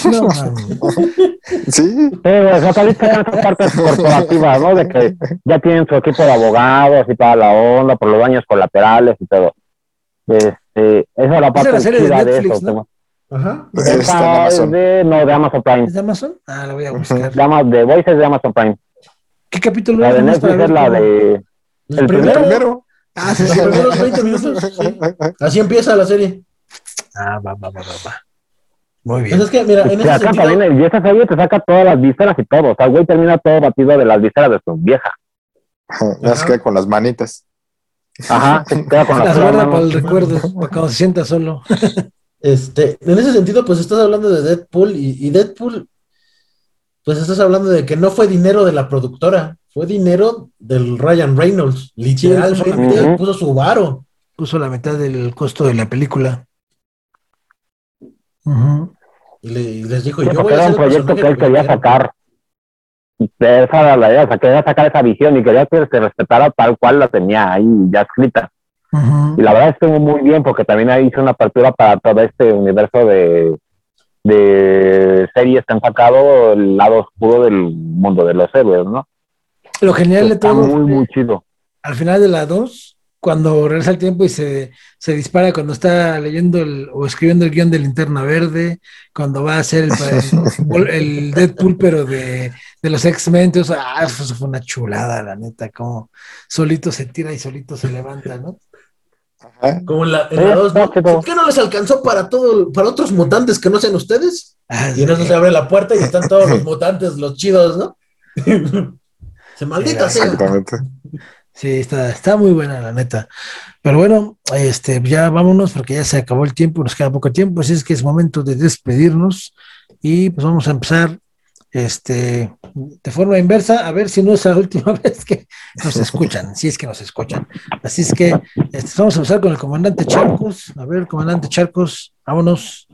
No. Sí, Pero, sea, también están esas partes corporativas, ¿no? De que ya tienen su equipo de abogados y toda la onda por los daños colaterales y todo. Este, esa es la parte la serie de de eso. ¿no? Ajá. está en Esa es Amazon. de, no, de Amazon Prime. ¿Es de Amazon? Ah, la voy a buscar. De, Ama- de Voices de Amazon Prime. ¿Qué capítulo La es? de para Netflix es la de... El, El primero, primero. Ah, sí, los sí, primeros 20 minutos. sí. Así empieza la serie. Ah, va, va, va, va, va. Muy Pues bien. es que, mira, en Y ese acá sentido, también, y esa serie te saca todas las vísceras y todo. O sea, el güey termina todo batido de las vísceras de su vieja. Ya se queda con las manitas. Ajá, se queda con las guarda para el recuerdo, para cuando se sienta solo. este, en ese sentido, pues estás hablando de Deadpool y, y Deadpool, pues estás hablando de que no fue dinero de la productora, fue dinero del Ryan Reynolds. Literalmente puso su varo. Puso la mitad del costo de la película. Y, le- y les dijo, Sí, yo voy a hacer un proyecto que él quería primero". sacar. Esa era la idea, o sea, quería sacar esa visión y quería que se respetara tal cual la tenía ahí ya escrita. Y la verdad estuvo muy bien porque también ahí hizo una apertura para todo este universo de, de series que han sacado el lado oscuro del mundo de los héroes, ¿no? Lo genial de todo, muy, muy chido. al final de la 2, cuando regresa el tiempo y se, se dispara cuando está leyendo el, o escribiendo el guion de Linterna Verde, cuando va a hacer el, el, el Deadpool, pero de, de los X-Men, o sea, ah, eso fue una chulada, la neta, como solito se tira y solito se levanta, ¿no? Ajá. Como en la, en la dos, ¿no? chido. ¿Qué no les alcanzó para todo, para otros mutantes que no sean ustedes? Ah, Y en eso se abre la puerta y están todos los mutantes, los chidos, ¿no? Se maldita sea. Sí, está, está muy buena, la neta. Pero bueno, este, ya vámonos porque ya se acabó el tiempo, nos queda poco tiempo, así es que es momento de despedirnos y pues vamos a empezar este, de forma inversa, a ver si no es la última vez que nos escuchan, si es que nos escuchan. Así es que este, vamos a empezar con el comandante Charcos. A ver, comandante Charcos, vámonos.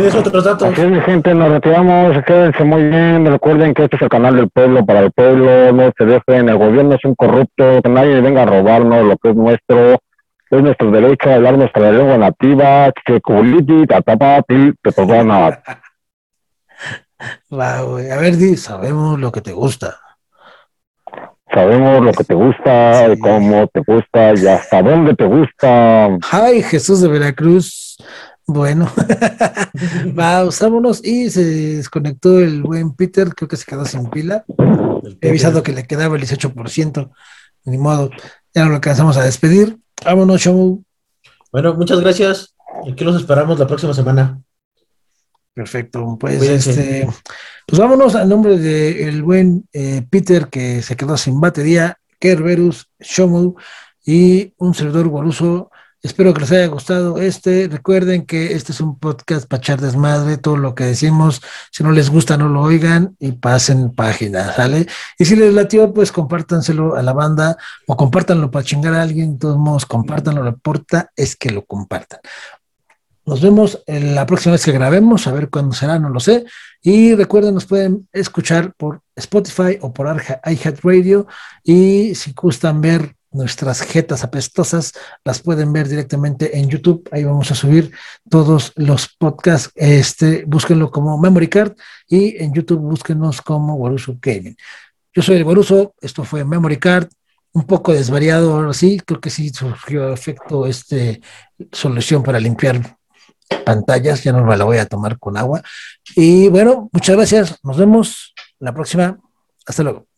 ¿Tienes otros datos? Así es, mi gente, nos retiramos, quédense muy bien, recuerden que este es el canal del pueblo para el pueblo, no se dejen, el gobierno es un corrupto, que nadie venga a robarnos lo que es nuestro, es nuestro derecho a hablar nuestra lengua nativa, que culiti, tatapati, te nada. Va, güey. A ver, di, sabemos lo que te gusta. Sabemos lo que te gusta, Sí. cómo te gusta y hasta dónde te gusta. Ay, Jesús de Veracruz. Bueno, vamos, vámonos. Y se desconectó el buen Peter, creo que se quedó sin pila. He avisado que le quedaba el 18%. Ni modo, ya no lo alcanzamos a despedir. Vámonos, show. Bueno, muchas gracias. Aquí los esperamos la próxima semana. Perfecto, pues Cuídense. este, pues vámonos a nombre de el buen eh, Peter que se quedó sin batería, Kerberus, Shomu y un servidor guaruso. Espero que les haya gustado este. Recuerden que este es un podcast para echar desmadre, todo lo que decimos. Si no les gusta, no lo oigan y pasen páginas, ¿sale? Y si les latió, pues compártanselo a la banda o compártanlo para chingar a alguien. De todos modos, compártanlo, lo importa es que lo compartan. Nos vemos en la próxima vez que grabemos, a ver cuándo será, no lo sé. Y recuerden, nos pueden escuchar por Spotify o por iHeartRadio. Y si gustan ver nuestras jetas apestosas, las pueden ver directamente en YouTube. Ahí vamos a subir todos los podcasts. Este, búsquenlo como Memory Card y en YouTube búsquenos como Waruso Gaming. Yo soy el Waruso, esto fue Memory Card, un poco desvariado ahora sí, creo que sí surgió efecto este solución para limpiar pantallas, ya no me la voy a tomar con agua. Y bueno, muchas gracias, nos vemos la próxima, hasta luego.